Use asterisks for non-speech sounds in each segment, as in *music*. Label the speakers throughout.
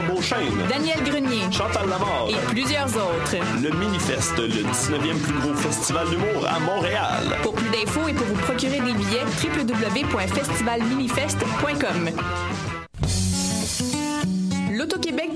Speaker 1: Charles Beauchesne,
Speaker 2: Daniel Grenier
Speaker 1: Chantal Lamar
Speaker 2: et plusieurs autres.
Speaker 1: Le Minifest, le 19e plus gros festival d'humour à Montréal.
Speaker 2: Pour plus d'infos et pour vous procurer des billets, www.festivalminifest.com.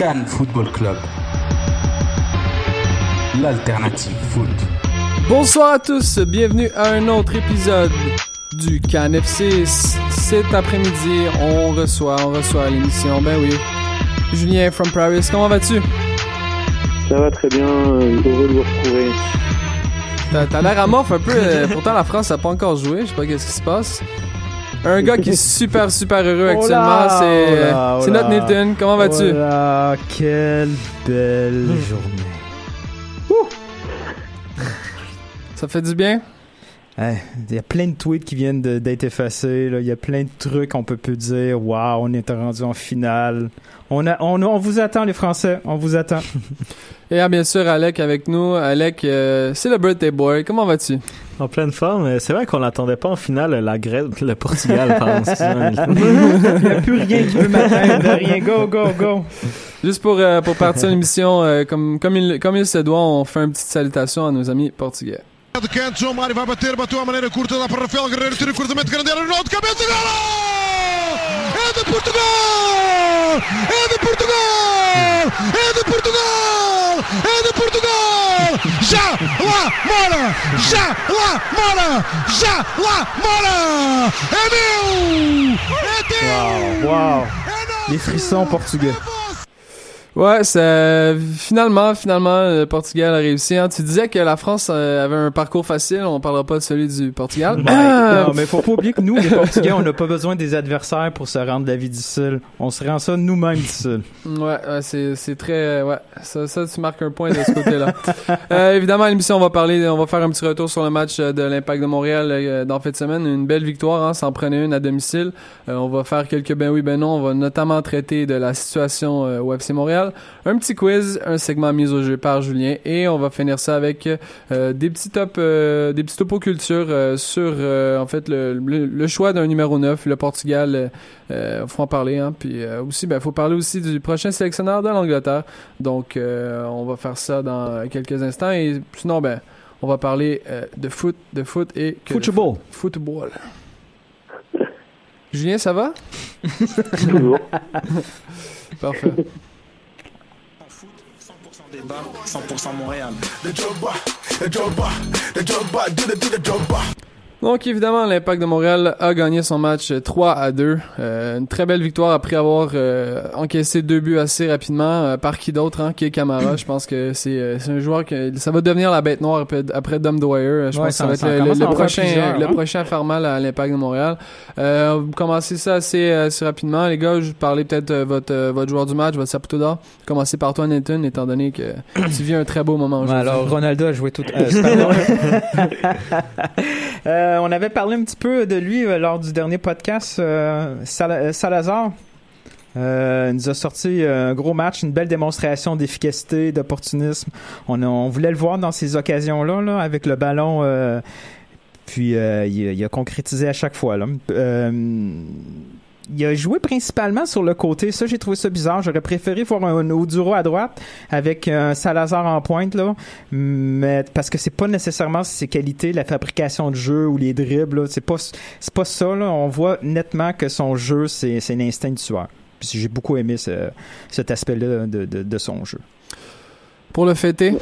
Speaker 3: Cannes Football Club. L'alternative foot.
Speaker 4: Bonsoir à tous, bienvenue à un autre épisode du Cannes FC. Cet après-midi, on reçoit, on reçoit l'émission, ben oui. Julien from Paris, comment vas-tu?
Speaker 5: Ça va très bien, euh, heureux de vous retrouver.
Speaker 4: T'as t'as l'air amorphe un peu, euh, pourtant la France n'a pas encore joué, je sais pas qu'est-ce qui se passe. Un gars qui est *laughs* super super heureux actuellement, c'est
Speaker 6: oh oh
Speaker 4: c'est notre. Nathan, comment vas-tu?
Speaker 6: Quelle belle journée.
Speaker 4: Ça fait du bien?
Speaker 6: Hey, Il y a plein de tweets qui viennent d'être effacés. Il y a plein de trucs qu'on peut plus dire. Waouh, on est rendu en finale. On, a, on, on vous attend, les Français. On vous attend. *laughs*
Speaker 4: Et ah, bien sûr, Alec avec nous. Alec, euh, c'est le birthday boy, comment vas-tu?
Speaker 7: En pleine forme. C'est vrai qu'on n'attendait pas en finale la Grèce, le Portugal, *laughs* pardon.
Speaker 6: Il n'y a plus rien qui peut m'atteindre. Rien. Go, go, go.
Speaker 4: Juste pour, euh, pour partir l'émission, euh, comme, comme, il, comme il se doit, on fait une petite salutation à nos amis portugais.
Speaker 8: De canto, João Mário vai bater, bateu à maneira curta, dá para Rafael Guerreiro, tira o cruzamento grande, era Ronaldo, cabeça, golo! É de Portugal! É de Portugal! É de Portugal! É de Portugal! Já lá mora! Já lá mora! Já lá mora! É meu! É teu! É
Speaker 6: Les frissons portugais.
Speaker 4: Ouais, c'est finalement, finalement, le Portugal a réussi. hein. Tu disais que la France euh, avait un parcours facile. On parlera pas de celui du Portugal. Ah!
Speaker 6: Non, mais faut pas oublier que nous, les Portugais, on n'a pas besoin des adversaires pour se rendre la vie difficile. On se rend ça nous-mêmes difficile.
Speaker 4: Ouais, ouais, c'est très ouais, ça ça tu marques un point de ce côté-là. *laughs* euh, évidemment, à l'émission on va parler on va faire un petit retour sur le match euh, de l'Impact de Montréal euh, dans fin de semaine, une belle victoire hein, s'en prenait une à domicile. On va faire quelques ben oui ben non, on va notamment traiter de la situation au FC Montréal, un petit quiz, un segment mis au jeu par Julien et on va finir ça avec euh, des petits top euh, des petits topos culture euh, sur euh, en fait le, le, le choix d'un numéro 9, le Portugal euh, euh, faut en parler hein, puis euh, aussi ben faut parler aussi du prochain sélectionneur de l'Angleterre. Donc euh, on va faire ça dans quelques instants et sinon ben on va parler euh, de foot, de foot et que de
Speaker 6: Football.
Speaker 4: foot- football. Julien, ça va?
Speaker 5: Toujours. *laughs*
Speaker 4: Parfait.
Speaker 9: 100% Montréal.
Speaker 4: Donc évidemment, l'Impact de Montréal a gagné son match 3 à 2. Euh, une très belle victoire après avoir euh, encaissé deux buts assez rapidement. Euh, par qui d'autre, hein, qui est Camara? Je pense que c'est euh, c'est un joueur que ça va devenir la bête noire après, après Dom Dwyer. Je
Speaker 6: Ouais,
Speaker 4: pense que ça
Speaker 6: ça-
Speaker 4: va être le, prochain,
Speaker 6: plusieurs,
Speaker 4: le
Speaker 6: hein.
Speaker 4: prochain à faire mal à l'Impact de Montréal. Euh, vous commencez ça assez, assez rapidement, les gars. Je vais parler peut-être euh, votre euh, votre joueur du match, votre Saputo d'or. Commencez par toi, Nathan, étant donné que *coughs* tu vis un très beau moment
Speaker 6: Ouais, alors, Ronaldo a joué tout. euh. *laughs* *laughs* *laughs* Euh, on avait parlé un petit peu de lui euh, lors du dernier podcast. euh, Sal- Salazar nous a sorti un gros match, une belle démonstration d'efficacité, d'opportunisme. On, voulait le voir dans ces occasions-là, là, avec le ballon. puis il, a- concrétisé à chaque fois. Euh, il a joué principalement sur le côté. Ça, j'ai trouvé ça bizarre. J'aurais préféré voir un Oduro à droite avec un Salazar en pointe, là. Mais parce que c'est pas nécessairement ses qualités, la fabrication de jeu ou les dribbles. C'est pas, c'est pas ça, là. On voit nettement que son jeu, c'est, c'est l'instinct du tueur. Puis j'ai beaucoup aimé ce- cet aspect-là de, de, de son jeu.
Speaker 4: Pour le fêter,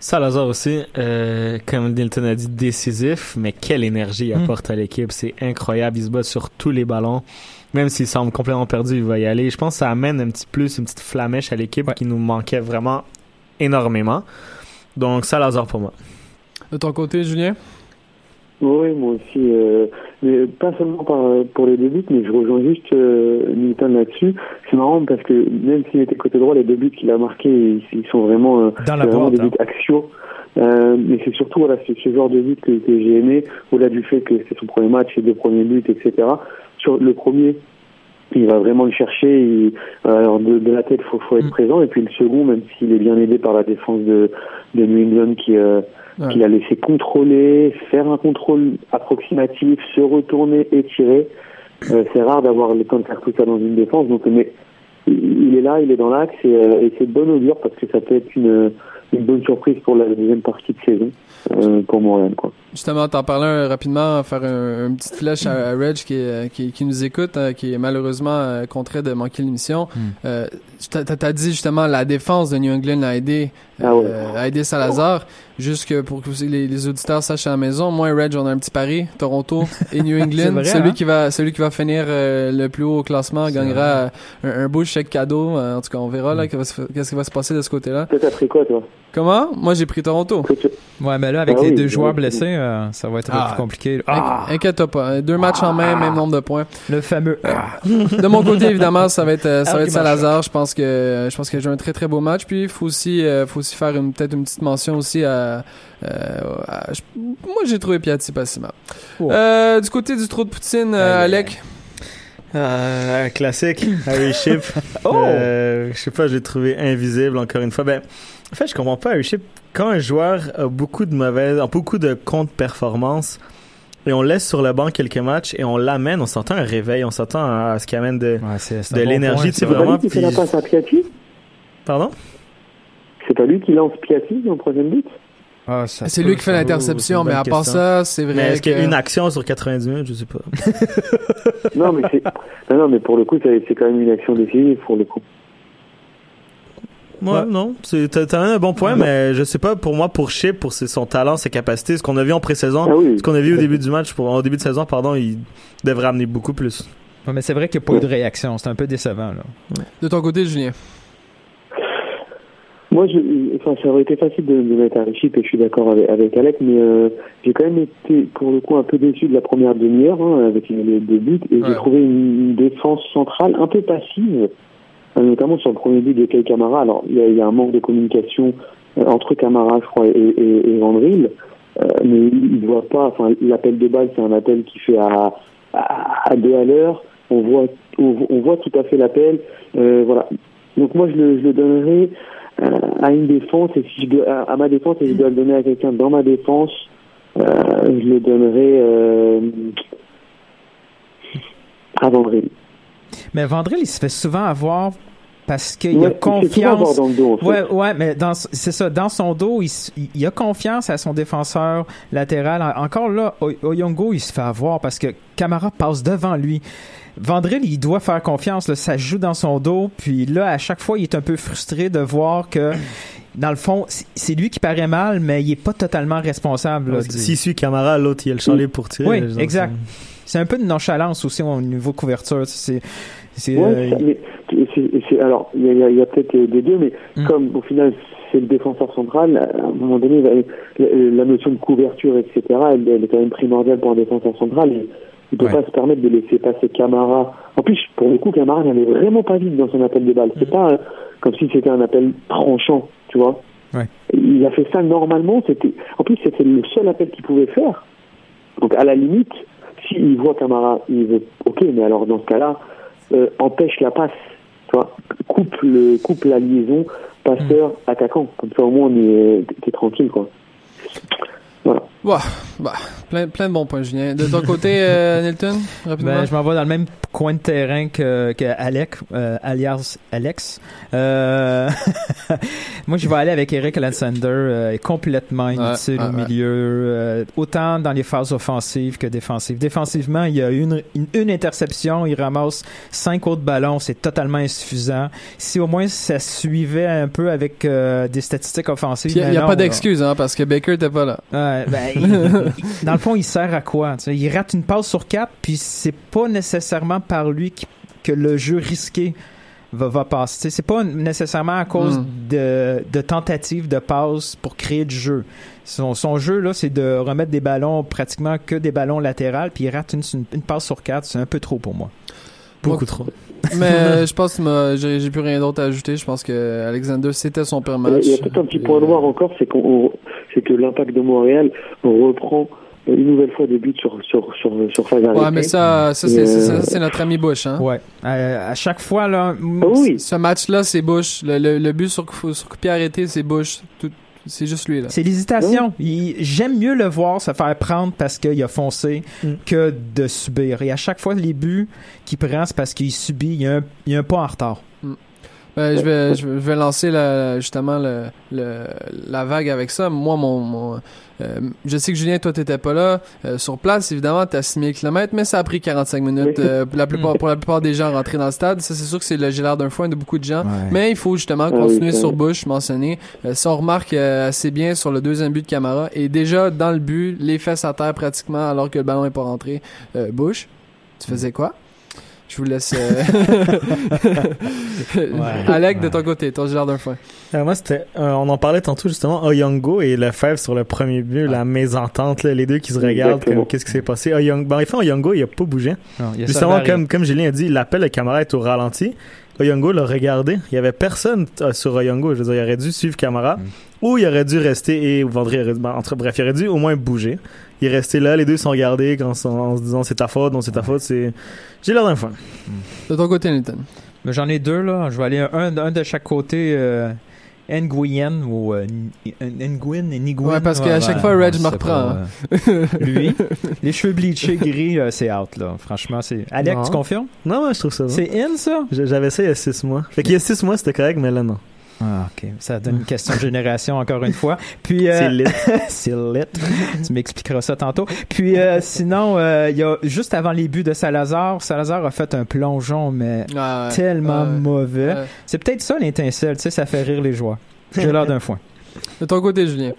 Speaker 7: Salazar aussi, euh, comme Dilton a dit, décisif, mais quelle énergie il
Speaker 6: Mm.
Speaker 7: apporte à l'équipe. C'est incroyable. Il se bat sur tous les ballons. Même s'il semble complètement perdu, il va y aller. Je pense que ça amène un petit plus, une petite flamèche à l'équipe
Speaker 6: Ouais.
Speaker 7: qui nous manquait vraiment énormément. Donc, Salazar pour moi.
Speaker 4: de ton côté, Julien?
Speaker 5: Oui, moi aussi. euh, mais pas seulement par, pour les deux buts, mais je rejoins juste euh, Newton là-dessus. C'est marrant parce que même s'il était côté droit, les deux buts qu'il a marqués, ils, ils sont vraiment, euh,
Speaker 6: Dans la
Speaker 5: vraiment des buts axiaux. Euh, mais c'est surtout voilà, ce genre de but que, que j'ai aimé, au-delà du fait que c'est son premier match, ses deux premiers buts, etc. Sur le premier, il va vraiment le chercher. Il, alors de, de la tête, faut, faut être
Speaker 4: Mm.
Speaker 5: présent. Et puis le second, même s'il est bien aidé par la défense de, de New England qui, euh,
Speaker 4: Ouais.
Speaker 5: qui l'a laissé contrôler, faire un contrôle approximatif, se retourner et tirer. Euh, c'est rare d'avoir le temps de faire tout ça dans une défense. Donc, mais il est là, il est dans l'axe et, euh, et c'est bonne augure parce que ça peut être une, une bonne surprise pour la deuxième partie de saison euh, pour Montréal. Quoi.
Speaker 4: Justement, t'en parlais euh, rapidement, faire un, une petite flèche à, à Reg qui, est- qui, qui nous écoute, euh, qui est malheureusement euh, contraint de manquer l'émission. Euh, t'as, t'as dit justement la défense de New England a aidé,
Speaker 5: Ah ouais.
Speaker 4: euh, Salazar. Juste que pour que les, les auditeurs sachent à la maison, moi et Reg, on a un petit pari, Toronto *laughs* et New England.
Speaker 6: vrai,
Speaker 4: celui
Speaker 6: hein?
Speaker 4: qui va, celui qui va finir euh, le plus haut au classement gagnera euh, un, un beau chèque cadeau. Euh, en tout cas, on verra là qu'est-ce qui va se- qu'est-ce qui va se passer de ce côté-là.
Speaker 5: Toi, t'as pris quoi, toi?
Speaker 4: Comment? Moi, j'ai pris Toronto.
Speaker 5: Que
Speaker 6: Ouais, mais là, avec
Speaker 5: Ah
Speaker 6: les
Speaker 5: oui,
Speaker 6: deux
Speaker 5: oui,
Speaker 6: joueurs
Speaker 5: oui.
Speaker 6: blessés, euh, ça va être un peu
Speaker 4: Ah.
Speaker 6: plus compliqué. Ah,
Speaker 4: Inquiète-toi pas. Deux matchs en main, même nombre de points.
Speaker 6: le fameux. ah.
Speaker 4: De mon côté, évidemment, ça va être ça va être Salazar. Je pense que je pense qu'il a joué un très très beau match. Puis il faut aussi euh, faut aussi faire une peut-être une petite mention aussi à, euh, à- je- moi j'ai trouvé Piatti pas si mal. Euh, du côté du trou de poutine, euh, Alec?
Speaker 7: Euh, un classique, *laughs* Harry Ship.
Speaker 6: Oh!
Speaker 7: Euh, je sais pas, je l'ai trouvé invisible encore une fois. Ben, en fait, je comprends pas Harry Ship. Quand un joueur a beaucoup de mauvaises, a beaucoup de contre-performances, et on laisse sur le banc quelques matchs et on l'amène, on s'entend un réveil, on s'entend à ce qui amène de,
Speaker 6: Ouais, c'est, c'est
Speaker 7: de
Speaker 6: bon
Speaker 7: l'énergie,
Speaker 6: point.
Speaker 5: C'est
Speaker 7: vraiment.
Speaker 5: lui qui fait la
Speaker 7: puis-
Speaker 5: passe à Piatti
Speaker 7: Pardon?
Speaker 5: C'est pas lui qui lance Piatti en troisième but?
Speaker 6: Ah,
Speaker 4: C'est lui qui fait l'interception, mais à part
Speaker 7: question.
Speaker 4: ça, c'est vrai.
Speaker 7: Mais est-ce qu'il y a une action sur 90 minutes? Je sais pas. *laughs*
Speaker 5: Non, mais non, non, mais pour le coup, c'est quand même une action décisive pour le coup.
Speaker 7: Ouais,
Speaker 6: Ouais.
Speaker 7: non. C'est, t'as, un bon point, mais je sais pas, pour moi, pour Chip, pour ses- son talent, ses capacités, ce qu'on a vu en pré-saison,
Speaker 5: Ah oui.
Speaker 7: ce qu'on a vu au début du match, pour, au début de saison, pardon, il devrait amener beaucoup plus.
Speaker 6: Ouais, mais c'est vrai qu'il n'y a pas eu de réaction. C'est un peu décevant, là.
Speaker 4: De ton côté, Julien.
Speaker 5: Moi, je, enfin, ça aurait été facile de, de mettre chip et je suis d'accord avec, avec Alec, mais euh, j'ai quand même été pour le coup un peu déçu de la première demi-heure hein, avec les deux buts et
Speaker 4: Ouais.
Speaker 5: j'ai trouvé une, défense centrale un peu passive, euh, notamment sur le premier but de Kay Camara. Alors, il y a, il y a un manque de communication euh, entre Camara, je crois, et, et, et Vandril, euh, mais il ne voit pas. Enfin, l'appel de balle, c'est un appel qui fait à, à, à deux à l'heure. On voit, on, on voit tout à fait l'appel. Euh, voilà. Donc moi, je le, je le donnerais à une défense et si je dois, à, à ma défense et je dois le donner à quelqu'un dans ma défense, euh, je le donnerais euh, à Vandril.
Speaker 6: Mais Vandril, il se fait souvent avoir parce qu'il
Speaker 5: Ouais,
Speaker 6: a confiance.
Speaker 5: dans le dos, en fait.
Speaker 6: Ouais, ouais, mais c'est ça. Dans son dos, il, il- a confiance à son défenseur latéral. En- Encore là, Oyongo, il se fait avoir parce que Camara passe devant lui. Vandril, il doit faire confiance. Là, ça joue dans son dos. Puis là, à chaque fois, il est un peu frustré de voir que, dans le fond, c'est- lui qui paraît mal, mais il est pas totalement responsable. là, du-
Speaker 7: S'il suit Camara, l'autre, il a le libre pour tirer.
Speaker 6: Oui, exact. C'est un peu de nonchalance aussi au niveau couverture. C'est, c'est,
Speaker 5: Ouais,
Speaker 6: euh,
Speaker 5: c'est- alors il y a, il y a- il y a peut-être des deux, mais
Speaker 6: Mm.
Speaker 5: comme au final c'est le défenseur central, à un moment donné, la, notion de couverture, etc., elle, elle est quand même primordiale pour un défenseur central. Il ne peut
Speaker 6: Ouais.
Speaker 5: pas se permettre de laisser passer Camara. En plus, pour le coup, Camara n'allait vraiment pas vite dans son appel de balle. C'est pas euh, comme si c'était un appel tranchant, tu vois.
Speaker 6: Ouais.
Speaker 5: Il a fait ça normalement. C'était, en plus, c'était le seul appel qu'il pouvait faire. Donc, à la limite, s'il voit Camara, il veut, ok, mais alors dans ce cas-là, euh, empêche la passe, tu vois, coupe, le, coupe la liaison passeur attaquant. Comme ça, au moins, on est, t'es tranquille, quoi. Voilà.
Speaker 4: Ouah, bah, plein, plein de bons points, Julien. De ton côté, euh, *laughs* Nilton, rapidement?
Speaker 6: Ben, je m'en vais dans le même coin de terrain que, que Alec, euh, alias Alex. Euh, *laughs* moi, je vais aller avec Eric Alexander, euh, complètement inutile au milieu, euh, autant dans les phases offensives que défensives. Défensivement, il y a une, une, une interception, il ramasse cinq autres ballons, c'est totalement insuffisant. Si au moins ça suivait un peu avec euh, des statistiques offensives.
Speaker 4: Il n'y a
Speaker 6: non,
Speaker 4: pas d'excuse, hein, parce que Baker n'était pas là.
Speaker 6: Ouais, ben, *laughs* dans le fond, il sert à quoi? Il rate une passe sur quatre, puis c'est pas nécessairement par lui qui- que le jeu risqué va, va passer. C'est pas nécessairement à cause
Speaker 4: Mm.
Speaker 6: de, de tentatives de passe pour créer du jeu. Son, son jeu, là, c'est de remettre des ballons, pratiquement que des ballons latérales, puis il rate une, une, une passe sur quatre. C'est un peu trop pour moi.
Speaker 7: Beaucoup trop.
Speaker 4: Mais *laughs* je pense que j'ai plus rien d'autre à ajouter. Je pense que Alexander, c'était son pire match.
Speaker 5: Il y a peut-être un petit point noir encore, c'est qu'on, on- c'est que l'impact de Montréal reprend une nouvelle fois des buts sur sur sur sur phase arrêtée.
Speaker 4: Ouais, mais ça, ça c'est
Speaker 5: Euh,
Speaker 4: c'est- ça, c'est notre ami Bush. Hein?
Speaker 6: Ouais. Euh, à chaque fois, là.
Speaker 5: Ah oui,
Speaker 4: Ce match-là, c'est Bush. Le, le, le but sur, coup- sur coup pied arrêté, c'est Bush. Tout- C'est juste lui, là.
Speaker 6: C'est l'hésitation. J'aime mieux le voir se faire prendre parce qu'il a foncé
Speaker 7: Mm.
Speaker 6: que de subir. Et à chaque fois, les buts qu'il prend, c'est parce qu'il subit. Il y, a un, il y a un pas en retard.
Speaker 4: Ben, je, vais, je vais- lancer la, justement le, le- la vague avec ça. Moi, mon, mon euh, je sais que Julien, toi, t'étais pas là. Euh, sur place, évidemment, t'es à 6000 km, mais ça a pris 45 minutes
Speaker 5: Oui.
Speaker 4: euh, pour, la plupart, pour la plupart des gens rentrer dans le stade. Ça, c'est sûr que c'est le gilet d'un foin de beaucoup de gens.
Speaker 6: Ouais.
Speaker 4: Mais il faut justement
Speaker 5: Ah
Speaker 4: continuer sur. Bush, mentionné. Euh, si on remarque euh, assez bien sur le deuxième but de Camara, et déjà dans le but, les fesses à terre pratiquement alors que le ballon est pas rentré. Euh, Bush, tu faisais quoi? Je vous laisse... euh, *laughs* *laughs* Alec, de ton côté, ton d'un foin.
Speaker 7: Euh, moi, c'était, euh, on en parlait tantôt justement, Oyongo et Lefebvre sur le premier but, la mésentente, là, les deux qui se regardent, comme qu'est-ce qui s'est passé? Oyongo, ben, enfin, Oyongo, il a pas bougé.
Speaker 6: Non, il y a
Speaker 7: Justement, comme, comme Julien a dit, l'appel de Camara est au ralenti. Oyongo l'a regardé. Il y avait personne euh, sur Oyongo. Je veux dire, il aurait dû suivre Camara.
Speaker 6: Mm.
Speaker 7: Ou il aurait dû rester et Vendry aurait dû- ben, entre, bref, il aurait dû au moins bouger. Il est resté là, les deux sont regardés en se disant c'est ta faute, non c'est ta faute, c'est, j'ai l'air d'un fois.
Speaker 4: De ton côté, Nathan?
Speaker 6: Mais J'en ai deux, là. Je vais aller un, un de chaque côté. Euh, Nguyen ou euh, N- Nguyen et Nguyen.
Speaker 4: Ouais, parce qu'à chaque fois, Reg me reprend, hein.
Speaker 6: euh, lui, *laughs* les cheveux bleachés gris, euh, c'est out, là. Franchement, c'est. Alec,
Speaker 7: Non.
Speaker 6: tu confirmes?
Speaker 7: Non, ouais, je trouve ça bon.
Speaker 6: C'est in, ça?
Speaker 7: J'avais ça il y a six mois. Fait qu'il y a six mois, c'était correct, mais là, non.
Speaker 6: Ah, ok. Ça donne une question de génération, encore une fois. Puis, euh,
Speaker 7: C'est lit. *laughs*
Speaker 6: c'est lit. tu m'expliqueras ça tantôt. Puis, euh, sinon, euh, il y a juste avant les buts de Salazar, Salazar a fait un plongeon, mais
Speaker 4: Ah, ouais.
Speaker 6: tellement
Speaker 4: Ouais.
Speaker 6: mauvais.
Speaker 4: Ouais.
Speaker 6: C'est peut-être ça l'étincelle, tu sais, ça fait rire les joueurs. J'ai l'air d'un foin.
Speaker 4: De ton côté, Julien.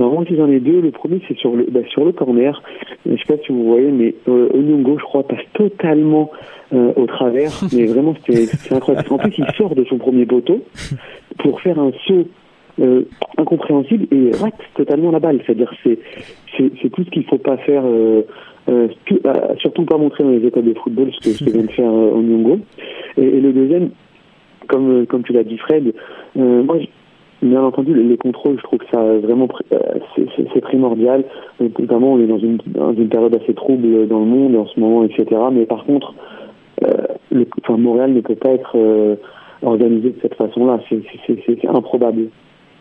Speaker 5: Alors moi, si j'en ai deux. Le premier, c'est sur le, bah, sur le corner. Je sais pas si vous voyez, mais euh, je crois, passe totalement euh, au travers. *laughs* mais vraiment, c'est incroyable. En plus, il sort de son premier poteau pour faire un saut euh, incompréhensible et rate totalement la balle. C'est-à-dire, c'est c'est tout ce qu'il faut pas faire. Euh, euh, tout- euh, surtout pas montrer dans les écoles de football ce que, ce que vient de faire euh, Onyongo. Et, et le deuxième, comme, comme tu l'as dit Fred, moi, Bien entendu, les, les contrôles, je trouve que ça vraiment euh, c'est- primordial. Donc, notamment, on est dans une, dans une période assez trouble dans le monde en ce moment, etc. Mais par contre, euh, le, enfin, Montréal ne peut pas être euh, organisé de cette façon-là. C'est- improbable.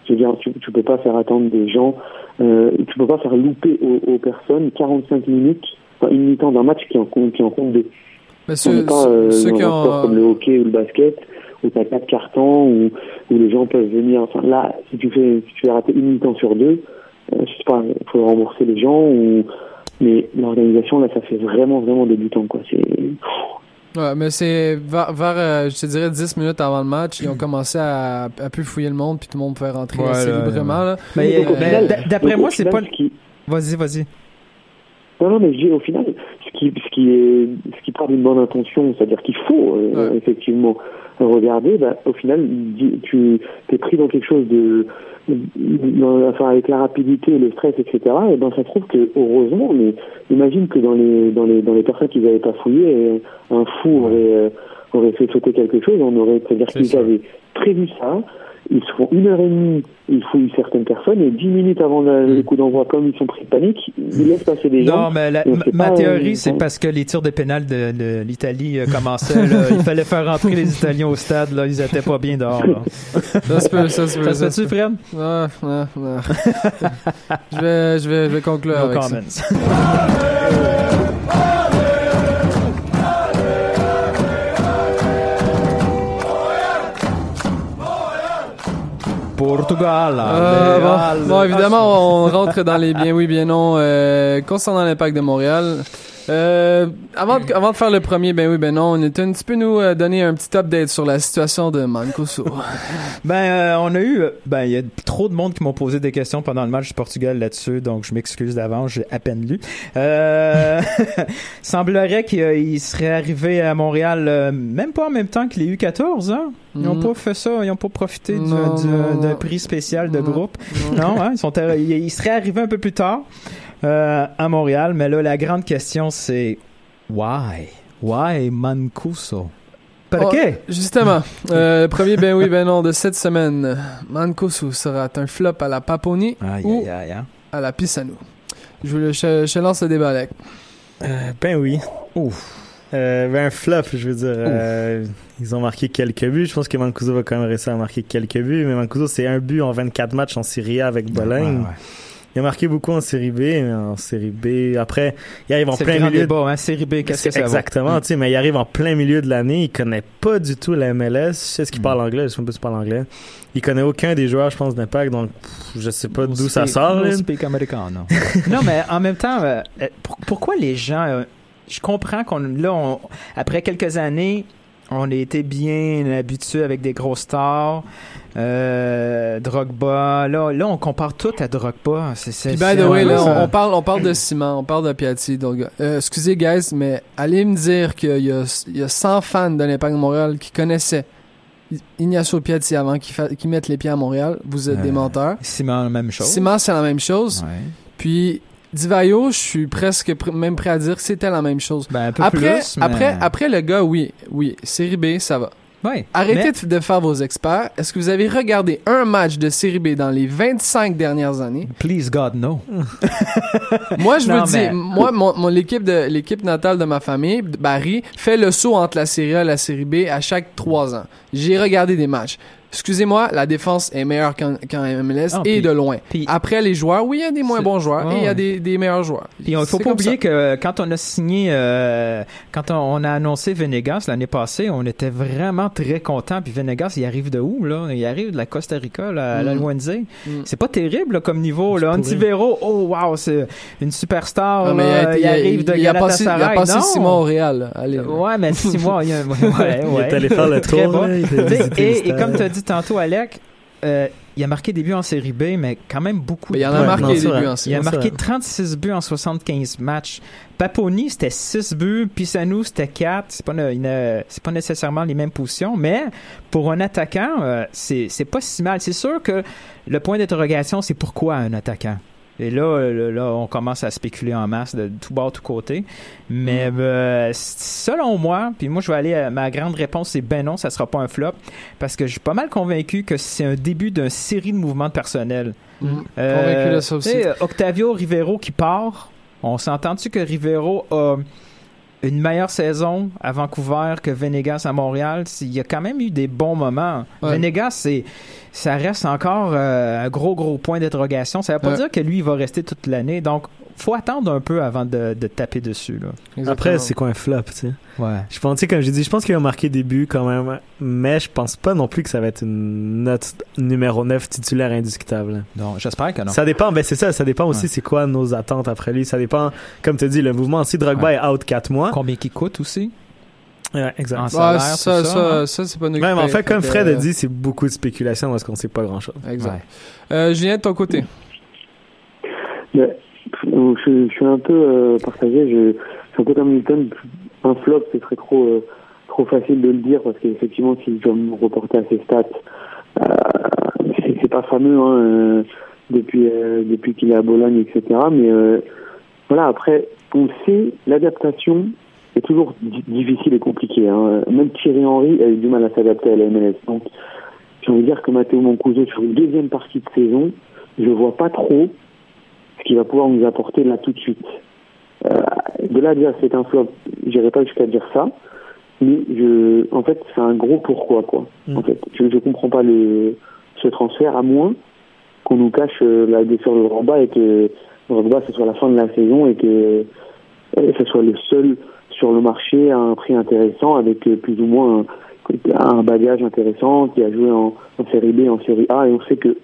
Speaker 5: Je veux dire, tu, tu peux pas faire attendre des gens, euh, tu peux pas faire louper aux, aux personnes 45 minutes, enfin, une mi-temps d'un match qui en compte, qui en compte deux.
Speaker 4: Mais ceux,
Speaker 5: n'est pas euh,
Speaker 4: ceux
Speaker 5: dans
Speaker 4: qui ont.
Speaker 5: comme le hockey ou le basket où t'as quatre cartons où, où les gens peuvent venir. Enfin là, si tu fais si tu fais rater une mi-temps sur deux, euh, je sais pas, il faut rembourser les gens ou mais l'organisation là, ça fait vraiment vraiment débutant quoi. C'est
Speaker 4: Ouais, mais c'est vers, vers, euh, je te dirais 10 minutes avant le match, ils ont *clears throat* commencé à, à plus fouiller le monde, puis tout le monde pouvait rentrer
Speaker 6: Ouais,
Speaker 4: assez
Speaker 6: là,
Speaker 4: librement. Là.
Speaker 6: Mais, euh, d'après moi, c'est pas.
Speaker 5: qui-
Speaker 6: Vas-y, vas-y.
Speaker 5: Non, non, mais je dis au final, ce qui, ce qui est, ce qui part d'une bonne intention, c'est-à-dire qu'il faut euh,
Speaker 4: Ouais.
Speaker 5: effectivement regarder, bah, au final, tu es pris dans quelque chose de, dans- enfin, avec la rapidité, le stress, etc. Et ben, ça prouve que heureusement, mais imagine que dans les, dans les, dans les personnes qui n'avaient pas fouillé, euh, un fou aurait, euh, aurait fait sauter quelque chose, on aurait, c'est-à-dire qu'ils avaient prévu ça. Ils se font une heure et demie, ils fouillent certaines personnes et dix minutes avant le, le coup d'envoi, comme ils sont pris de panique, ils laissent passer des gens.
Speaker 6: Non, mais la- ma- théorie,
Speaker 5: euh,
Speaker 6: c'est
Speaker 5: hein.
Speaker 6: parce que les tirs de pénal de, de l'Italie euh, commençaient. là. Il fallait faire rentrer les Italiens au stade. Là. Ils étaient pas bien dehors. Là.
Speaker 4: Ça se peut, ça se peut.
Speaker 6: Ça se fait-tu, Fred?
Speaker 4: Ouais, ouais, ouais. *laughs* je, vais, je, vais, je vais conclure
Speaker 6: No
Speaker 4: avec ça. *laughs*
Speaker 6: Portugal.
Speaker 4: Euh, bon, bon, évidemment, on rentre dans les bien oui, bien non. Euh, concernant l'impact de Montréal, Euh, avant, de, avant de faire le premier, ben oui, ben non, on était un petit peu nous euh, donner un petit update sur la situation de Mancoso. *laughs*
Speaker 6: Ben, euh, on a eu, ben, il y a trop de monde qui m'ont posé des questions pendant le match du Portugal là-dessus, donc je m'excuse d'avance, j'ai à peine lu. *laughs* Semblerait qu'il serait arrivé à Montréal même pas en même temps que les U14, hein? Ils n'ont
Speaker 4: Mhm.
Speaker 6: pas fait ça, ils n'ont pas profité du- du- d'un prix spécial de groupe. Non, hein, ils sont, arri- ils ils seraient arrivés un peu plus tard euh, à Montréal, mais là, la grande question, c'est why? Why Mancuso? ¿Por
Speaker 4: Oh? Justement, *laughs* euh, le premier ben oui, ben non de cette semaine, Mancosu sera un flop à la Paponi
Speaker 6: Aïe,
Speaker 4: ou
Speaker 6: aïe, aïe, hein.
Speaker 4: à la Pisano. Je, je, je lance le débat, Alec.
Speaker 7: Euh, ben oui.
Speaker 6: Ouf.
Speaker 7: Euh, ben un flop, je veux dire. euh, ils ont marqué quelques buts. Je pense que Mancuso va quand même réussir à marquer quelques buts. Mais Mancuso, c'est un but en 24 matchs en Serie A avec Bologne.
Speaker 6: Ouais, ouais.
Speaker 7: Il a marqué beaucoup en Série B, mais en Série B. Après, il arrive en plein
Speaker 6: le grand
Speaker 7: milieu.
Speaker 6: débat, hein, série B, qu'est-ce que ça vaut?
Speaker 7: Exactement, tu sais, mais il arrive en plein milieu de l'année, il connaît pas du tout la MLS, je sais ce qu'il
Speaker 6: Mm.
Speaker 7: parle anglais, je sais pas s'il parle anglais. Il connaît aucun des joueurs, je pense, d'impact, donc pff, je sais pas d'où ça sort. là. *laughs*
Speaker 6: non, mais en même temps, euh, euh, pour- pourquoi les gens... euh, je comprends qu'on... Là, on- après quelques années, on a été bien habitué avec des gros stars. Euh, Drogba. Là, là, on compare tout à Drogba. C'est,
Speaker 4: by the way, là, on, on parle, on parle de Ciment, on parle de Piatti. Donc, euh, excusez, guys, mais allez me dire qu'il y a, il y a 100 fans de l'Impact de Montréal qui connaissaient Ignacio Piatti avant qu'ils fa- qu'ils mettent les pieds à Montréal. Vous êtes
Speaker 6: Euh,
Speaker 4: des menteurs.
Speaker 6: Simon, la même chose.
Speaker 4: Ciment, c'est la même chose.
Speaker 6: Ouais.
Speaker 4: Puis Divayo, je suis presque pr- même prêt à dire que c'était la même chose.
Speaker 6: Ben, un peu
Speaker 4: Après,
Speaker 6: plus, mais-
Speaker 4: après, après le gars, oui, oui, série B, ça va.
Speaker 6: Ouais.
Speaker 4: Arrêtez
Speaker 6: Mais-
Speaker 4: de, faire vos experts. Est-ce que vous avez regardé un match de série B dans les 25 dernières années?
Speaker 6: Please God, no. *laughs*
Speaker 4: Moi, je vous dis,
Speaker 6: mais-
Speaker 4: moi, mon, mon- l'équipe de l'équipe natale de ma famille, Barry, fait le saut entre la série A et la série B à chaque trois ans. J'ai regardé des matchs. Excusez-moi, la défense est meilleure qu'en qu'en MLS
Speaker 6: Ah,
Speaker 4: et de loin.
Speaker 6: puis-
Speaker 4: Après les joueurs, oui, il y a des moins bons joueurs
Speaker 6: Ah,
Speaker 4: et il y a
Speaker 6: ouais.
Speaker 4: des, des meilleurs joueurs.
Speaker 6: Puis il faut
Speaker 4: C'est
Speaker 6: pas oublier
Speaker 4: ça.
Speaker 6: que quand on a signé, euh, quand on, on a annoncé Venegas l'année passée, on était vraiment très content. Puis Venegas, il arrive de où là? Il arrive de la Costa Rica, là, à la
Speaker 4: Mm. Mm.
Speaker 6: C'est pas terrible là, comme niveau. Là. Antivero, oh wow, c'est une superstar.
Speaker 4: Ah, mais
Speaker 6: là, il,
Speaker 4: a-
Speaker 6: arrive de
Speaker 4: il a passé, il a
Speaker 6: Galatasaray.
Speaker 4: passé
Speaker 6: non.
Speaker 4: six mois au Real. là. Allez.
Speaker 6: Ouais, mais six mois, il y a- ouais, *laughs* ouais,
Speaker 7: Il est allé faire le tour,
Speaker 6: et, et comme tu as dit tantôt, Alec, euh, il a marqué des buts en série B, mais quand même beaucoup.
Speaker 4: Mais il y en
Speaker 6: de
Speaker 4: a
Speaker 6: buts.
Speaker 4: marqué des buts en
Speaker 6: Il
Speaker 4: série.
Speaker 6: a
Speaker 7: c'est
Speaker 6: marqué
Speaker 7: vrai.
Speaker 6: 36 buts en 75 matchs. Paponi, c'était 6 buts. Pisano, c'était 4. C'est pas, c'est pas nécessairement les mêmes positions, mais pour un attaquant, euh, c'est pas si mal. C'est sûr que le point d'interrogation, c'est pourquoi un attaquant? Et là, euh, là, on commence à spéculer en masse de tout bord, tout côté. Mais euh, selon moi, puis moi je vais aller à ma grande réponse, c'est ben non, ça sera pas un flop, parce que je suis pas mal convaincu que c'est un début d'une série de mouvements de personnel.
Speaker 4: Mm.
Speaker 6: Euh,
Speaker 4: Convaincu de ça aussi.
Speaker 6: Octavio Rivero qui part, on s'entend-tu que Rivero a une meilleure saison à Vancouver que Venegas à Montréal? Il y a quand même eu des bons moments.
Speaker 4: Ouais.
Speaker 6: Venegas, c'est ça reste encore euh, un gros, gros point d'interrogation. Ça veut pas
Speaker 4: Ouais.
Speaker 6: dire que lui, il va rester toute l'année. Donc, faut attendre un peu avant de, de taper dessus. Là.
Speaker 7: Après, c'est quoi un flop, tu sais?
Speaker 6: Ouais.
Speaker 7: Je pense, comme j'ai dit, je pense qu'il a marqué des buts quand même, mais je pense pas non plus que ça va être une note numéro 9 titulaire indiscutable.
Speaker 6: Non, j'espère que non.
Speaker 7: Ça dépend, ben c'est ça, ça dépend aussi
Speaker 6: Ouais.
Speaker 7: c'est quoi nos attentes après lui. Ça dépend, comme tu dis, le mouvement. Si Drogba
Speaker 6: Ouais.
Speaker 7: est out 4 mois,
Speaker 6: Combien qui coûte aussi?
Speaker 7: Ouais, exact.
Speaker 6: En
Speaker 4: Ouais,
Speaker 6: salaire,
Speaker 4: ça, ça,
Speaker 6: ça,
Speaker 4: ça,
Speaker 6: hein?
Speaker 4: c'est pas
Speaker 7: Ouais, mais en fait, comme Fred a dit, c'est beaucoup de spéculation parce qu'on sait pas grand chose.
Speaker 4: Exact.
Speaker 6: Ouais.
Speaker 4: Euh, Julien, de ton côté.
Speaker 5: Mais, je, je suis un peu euh, partagé. Je, je suis un peu comme Newton. Un flop, ce serait trop euh, trop facile de le dire parce qu'effectivement, si je dois me reporter à ses stats, euh, c'est c'est pas fameux hein, euh, depuis euh, depuis qu'il est à Bologne, etc. Mais euh, voilà, après, on sait l'adaptation est toujours di- difficile et compliquée. Hein. Même Thierry Henry a eu du mal à s'adapter à la MLS. Donc, j'ai envie de dire que Matteo Mancuso sur une deuxième partie de saison, je vois pas trop ce qu'il va pouvoir nous apporter là tout de suite. Euh, de là à dire c'est un flop, j'irai pas jusqu'à dire ça, mais je, en fait, c'est un gros pourquoi quoi.
Speaker 7: Mm.
Speaker 5: En fait, je, je comprends pas le ce transfert à moins qu'on nous cache euh, la blessure de Drogba et que Drogba ce soit la fin de la saison et que euh, ce soit le seul sur le marché à un prix intéressant avec euh, plus ou moins un, bagage intéressant qui a joué en, en série B, en série A. Et on sait que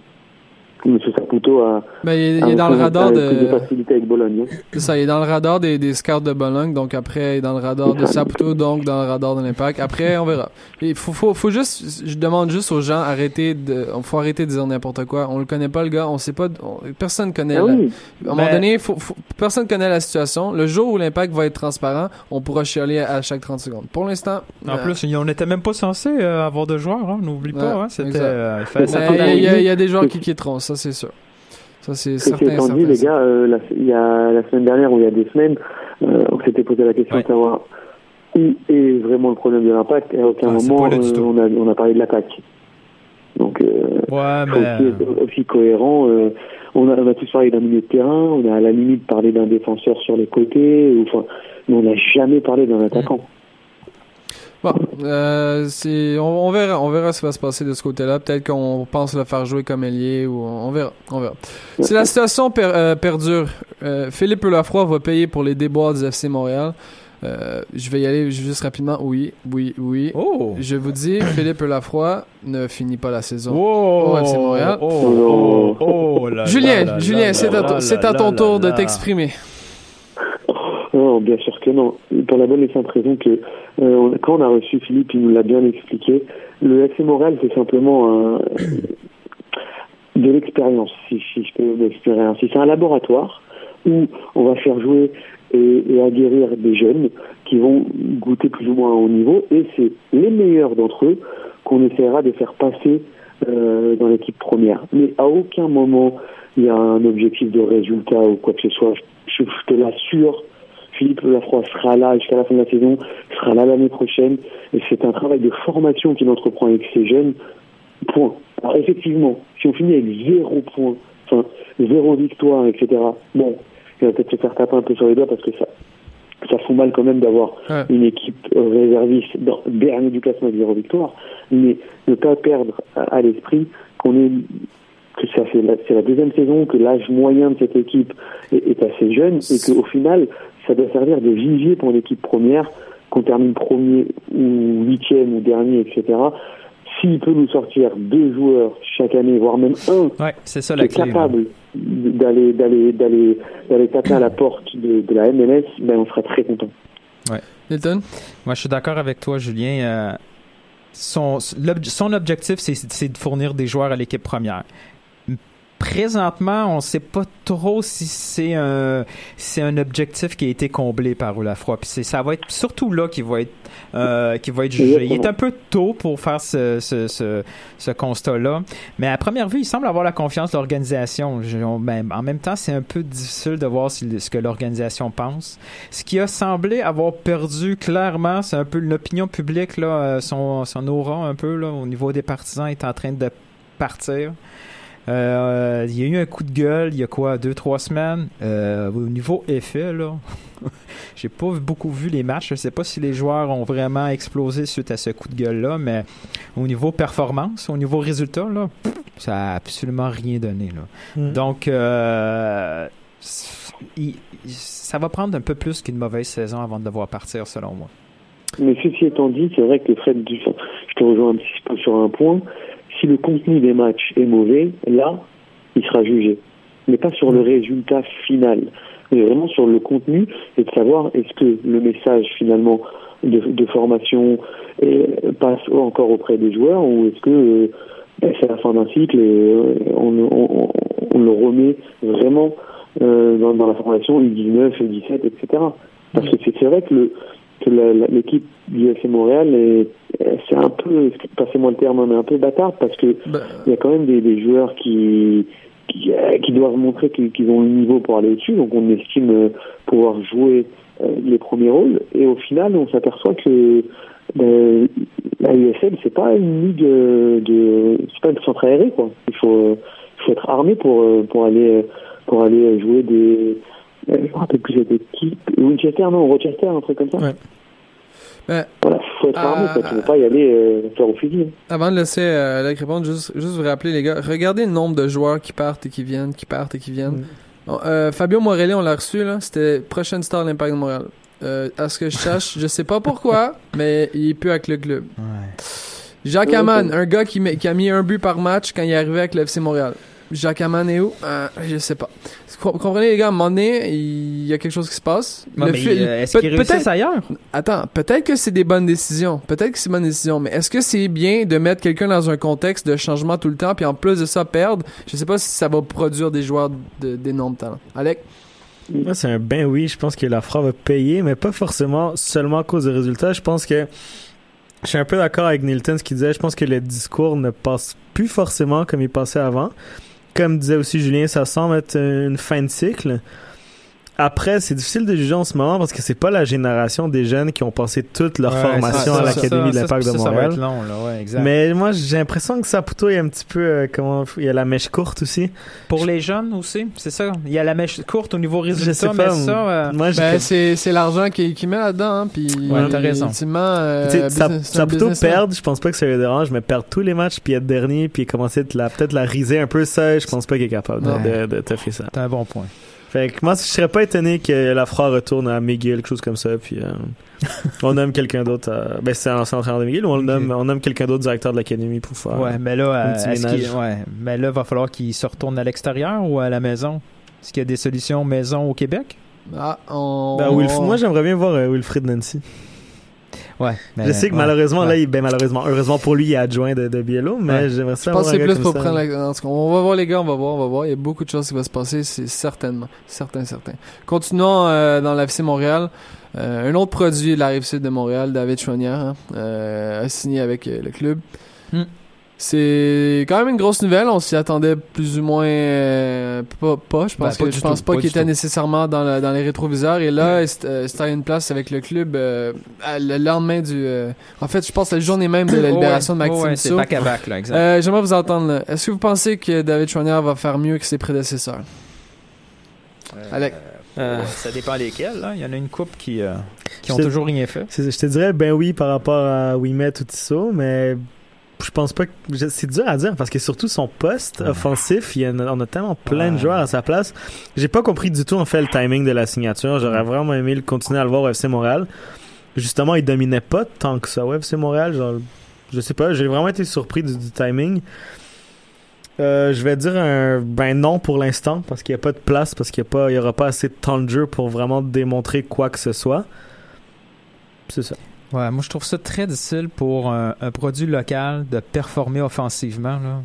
Speaker 5: M. Saputo a,
Speaker 4: Ben, il, est- il
Speaker 5: a
Speaker 4: est dans le radar
Speaker 5: de
Speaker 4: de.
Speaker 5: facilité avec Bologne. hein.
Speaker 4: C'est ça, il est dans le radar des, des scouts de Bologne, donc après, il est dans le radar de Saputo, donc dans le radar de l'Impact. Après, on verra. Il faut, faut, faut juste, je demande juste aux gens, arrêter de, faut arrêter de dire n'importe quoi. On le connaît pas, le gars, on sait pas, on- personne connaît
Speaker 5: Ah
Speaker 4: la-
Speaker 5: oui,
Speaker 4: À un moment
Speaker 6: Ben-
Speaker 4: donné, faut, faut- personne connaît la situation. Le jour où l'impact va être transparent, on pourra chialer à, à chaque 30 secondes. Pour l'instant,
Speaker 6: En
Speaker 4: euh,
Speaker 6: plus, on n'était même pas censé euh, avoir de joueurs, hein, n'oublie pas. Hein, c'était, euh, il
Speaker 4: ben, il y a des joueurs qui quitteront, ça c'est sûr. Ça c'est certain.
Speaker 5: étant dit,
Speaker 4: certain,
Speaker 5: les gars, euh, il y a la semaine dernière ou il y a des semaines, euh, on s'était posé la question
Speaker 6: Ouais.
Speaker 5: de savoir où est vraiment le problème de l'impact. Et à aucun
Speaker 6: Ah,
Speaker 5: moment, euh, on, a, on a parlé de l'attaque. Donc, euh,
Speaker 6: Ouais, mais.
Speaker 5: aussi être aussi cohérent. euh, on, a, on a tous parlé d'un milieu de terrain, on a à la limite parlé d'un défenseur sur les côtés, ou, enfin, mais on n'a jamais parlé d'un attaquant.
Speaker 4: Bon, euh, c'est, on, on verra, on verra ce qui va se passer de ce côté-là. Peut-être qu'on pense le faire jouer comme ailier ou on, on verra, on verra. Si la situation per- euh, perdure, euh, Philippe Lafroy va payer pour les déboires du FC Montréal. Euh, je vais y aller juste rapidement. Oui, oui, oui.
Speaker 6: Oh!
Speaker 4: Je vous dis, Philippe Lafroy ne finit pas la saison.
Speaker 6: Oh,
Speaker 4: au FC Montréal.
Speaker 6: Oh,
Speaker 4: Julien, Julien, c'est à, ton- tour de t'exprimer.
Speaker 5: Non, bien sûr que non. Pour la bonne et simple raison que euh, quand on a reçu Philippe, il nous l'a bien expliqué. Le FC Montréal, c'est simplement un, de l'expérience, si, je peux m'exprimer ainsi. C'est un laboratoire où on va faire jouer et, et aguerrir des jeunes qui vont goûter plus ou moins à haut niveau, et c'est les meilleurs d'entre eux qu'on essaiera de faire passer euh, dans l'équipe première. Mais à aucun moment il y a un objectif de résultat ou quoi que ce soit. Je, je te l'assure, Philippe Lafroy sera là jusqu'à la fin de la saison, sera là l'année prochaine, et c'est un travail de formation qu'il entreprend avec ces jeunes. Point. Alors effectivement, si on finit avec zéro point, enfin zéro victoire, etc. Bon, il va peut-être se faire taper un peu sur les doigts parce que ça, ça fout mal quand même d'avoir
Speaker 4: Ouais.
Speaker 5: une équipe euh, réserviste dans, dernier du classement avec zéro victoire, mais ne pas perdre à, à l'esprit qu'on est que ça fait la- c'est la deuxième saison, que l'âge moyen de cette équipe est, est assez jeune et qu'au final, ça doit servir de vivier pour l'équipe première, qu'on termine premier ou huitième ou dernier, etc. S'il peut nous sortir deux joueurs chaque année, voire même un,
Speaker 6: Ouais, c'est ça
Speaker 5: qui
Speaker 6: la
Speaker 5: est
Speaker 6: clé.
Speaker 5: capable d'aller d'aller d'aller d'aller taper à la porte de, de la MLS, ben on sera très content.
Speaker 4: Nilton?
Speaker 6: Moi, je suis d'accord avec toi, Julien. Euh, son, son objectif, c'est de fournir des joueurs à l'équipe première. Présentement, on ne sait pas trop si c'est un, objectif qui a été comblé par Olafroy. Puis ça va être surtout là qu'il va être, euh, va être jugé. Il est un peu tôt pour faire ce, ce, ce, ce constat-là. Mais à première vue, il semble avoir la confiance de l'organisation. Ben, en même temps, c'est un peu difficile de voir si- ce que l'organisation pense. Ce qui a semblé avoir perdu clairement, c'est un peu l'opinion publique, là, euh, son, son aura un peu là, au niveau des partisans est en train de partir. Euh, il y a eu un coup de gueule il y a quoi, deux, trois semaines. Euh, au niveau effet, là, *laughs* j'ai pas beaucoup vu les matchs. Je sais pas si les joueurs ont vraiment explosé suite à ce coup de gueule-là, mais au niveau performance, au niveau résultat, là, ça a absolument rien donné. Là.
Speaker 7: Mm.
Speaker 6: Donc, euh, il- ça va prendre un peu plus qu'une mauvaise saison avant de devoir partir, selon moi.
Speaker 5: Mais ceci étant dit, c'est vrai que Fred, je te rejoins un petit peu sur un point. Si le contenu des matchs est mauvais, là, il sera jugé. Mais pas sur le résultat final. Mais vraiment sur le contenu et de savoir est-ce que le message finalement de, formation passe encore auprès des joueurs ou est-ce que euh, c'est la fin d'un cycle et euh, on, le remet vraiment euh, dans, la formation U19, U17, etc. Parce que c'est vrai que le, que l'équipe du FC Montréal est c'est un peu passez-moi le terme mais un peu bâtard parce que
Speaker 4: Ben,
Speaker 5: il y a quand même des, des joueurs qui qui, euh, qui doivent montrer qu'ils ont le niveau pour aller au-dessus. Donc on estime euh, pouvoir jouer euh, les premiers rôles. Et au final on s'aperçoit que ben, la USL c'est pas une ligue euh, de c'est pas une centre aéré quoi. Il faut faut être armé pour pour aller pour aller jouer des je me rappelle plus cette équipe Winchester non Rochester un truc comme ça
Speaker 7: Ouais.
Speaker 4: Ben,
Speaker 5: voilà faut être armé tu ne peux pas y aller euh, faire au fusil
Speaker 4: Avant de laisser euh, Alec répondre, juste, juste vous rappeler, les gars, regardez le nombre de joueurs qui partent et qui viennent, qui partent et qui viennent. Bon, euh, Fabio Morelli, on l'a reçu, là. C'était prochaine star de l'Impact de Montréal. Euh, à ce que je sache, je sais pas pourquoi, *laughs* mais il est plus avec le club. Jacques
Speaker 5: Ouais,
Speaker 4: Hamann,
Speaker 5: c'est-
Speaker 4: un gars qui, met- qui a mis un but par match quand il est arrivé avec le FC Montréal. Jacques où? Euh, je sais pas. Vous comprenez, les gars, à un moment donné, il y a quelque chose qui se passe.
Speaker 6: Ouais,
Speaker 4: Le
Speaker 6: mais,
Speaker 4: fil-
Speaker 6: euh, est-ce qu'ils réussissent ailleurs?
Speaker 4: Attends, peut-être que c'est des bonnes décisions. Peut-être que c'est des bonnes décisions. Mais est-ce que c'est bien de mettre quelqu'un dans un contexte de changement tout le temps, puis en plus de ça, perdre? Je sais pas si ça va produire des joueurs de- d'énormes talents. Alec?
Speaker 7: Moi, c'est un ben oui. Je pense que la Fra va payer, mais pas forcément seulement à cause des résultats. Je pense que je suis un peu d'accord avec Nilton, ce qu'il disait. Je pense que le discours ne passe plus forcément comme il passait avant. Comme disait aussi Julien, ça semble être une fin de cycle. Après, c'est difficile de juger en ce moment parce que c'est pas la génération des jeunes qui ont passé toute leur
Speaker 6: Ouais,
Speaker 7: formation
Speaker 6: ça,
Speaker 7: à l'Académie de l'Impact de
Speaker 6: ça, ça va
Speaker 7: Montréal.
Speaker 6: être long, là, ouais, exact.
Speaker 7: Mais moi, j'ai l'impression que Saputo est un petit peu euh, comment il y a la mèche courte aussi.
Speaker 6: Pour les jeunes aussi, c'est ça. Il y a la mèche courte au niveau
Speaker 7: Je sais
Speaker 6: résultat,
Speaker 7: pas.
Speaker 6: mais ça, euh,
Speaker 7: moi, j'ai
Speaker 4: Ben, c'est, c'est l'argent qui, qui met là-dedans, hein, puis
Speaker 6: Ouais, t'as raison.
Speaker 4: euh, business- business, hein.
Speaker 7: perdre, je pense pas que ça le dérange, mais perdre tous les matchs puis être dernier puis commencer de la peut-être la riser un peu ça, je pense pas qu'il est capable de,
Speaker 6: Non.
Speaker 7: de, de te faire ça.
Speaker 6: c'est un bon point.
Speaker 7: Fait que moi je serais pas étonné que la Fra retourne à McGill, quelque chose comme ça puis euh, on nomme quelqu'un d'autre à- ben c'est un ancien entraîneur de McGill ou on le nomme on nomme quelqu'un d'autre directeur de l'académie pour faire
Speaker 6: Ouais, mais là,
Speaker 7: un
Speaker 6: euh,
Speaker 7: petit ménage.
Speaker 6: ouais, mais là, va falloir qu'il se retourne à l'extérieur ou à la maison? Est-ce qu'il y a des solutions maison au Québec?
Speaker 4: Ah, on...
Speaker 7: Ben, Wilf- moi j'aimerais bien voir euh, Wilfried Nancy.
Speaker 6: Ouais.
Speaker 7: je sais que malheureusement là il ben malheureusement heureusement pour lui il est adjoint de, de Biello mais
Speaker 6: Ouais.
Speaker 7: j'aimerais
Speaker 4: Je
Speaker 7: ça
Speaker 4: pense
Speaker 7: avoir
Speaker 4: que
Speaker 7: un
Speaker 4: c'est
Speaker 7: gars
Speaker 4: plus
Speaker 7: comme
Speaker 4: pour
Speaker 7: ça.
Speaker 4: prendre la... en tout cas, On va voir les gars, on va voir, on va voir. Il y a beaucoup de choses qui vont se passer, c'est certainement. Certain, certain. Continuons euh, dans la FC Montréal. Euh, un autre produit de la rive sud de Montréal, David Chouanière, hein, euh, a signé avec euh, le club.
Speaker 6: Hmm.
Speaker 4: C'est quand même une grosse nouvelle. On s'y attendait plus ou moins euh, pas, pas. Je pense
Speaker 6: Ben, pas
Speaker 4: que je pense
Speaker 6: tout,
Speaker 4: pas,
Speaker 6: pas
Speaker 4: qu'il était
Speaker 6: tout.
Speaker 4: nécessairement dans, le- dans les rétroviseurs. Et là, c'est euh, c'est à une place avec le club euh, à- le lendemain du. euh, en fait, je pense la journée même de la libération de Maxime
Speaker 6: Oh, ouais, c'est back à back, là, exact.
Speaker 4: Euh, J'aimerais vous entendre. là. Est-ce que vous pensez que David Chouanière va faire mieux que ses prédécesseurs? Alec.
Speaker 7: Euh,
Speaker 6: ça dépend lesquels, là. Il y en a une couple qui, euh, qui ont toujours rien fait.
Speaker 7: Je te dirais ben oui par rapport à Wimet ou Tissot, mais je pense pas que c'est dur à dire parce que surtout son poste offensif, il y en a, on a tellement plein de joueurs à sa place. J'ai pas compris du tout en fait le timing de la signature. J'aurais vraiment aimé le continuer à le voir au FC Montréal. Justement, il dominait pas tant que ça au FC Montréal. Genre, je sais pas, j'ai vraiment été surpris du, du timing. Euh, je vais dire un ben non pour l'instant parce qu'il n'y a pas de place parce qu'il y a pas il y aura pas assez de temps de jeu pour vraiment démontrer quoi que ce soit. C'est ça.
Speaker 6: Ouais, moi je trouve ça très difficile pour un, un produit local de performer offensivement. Là.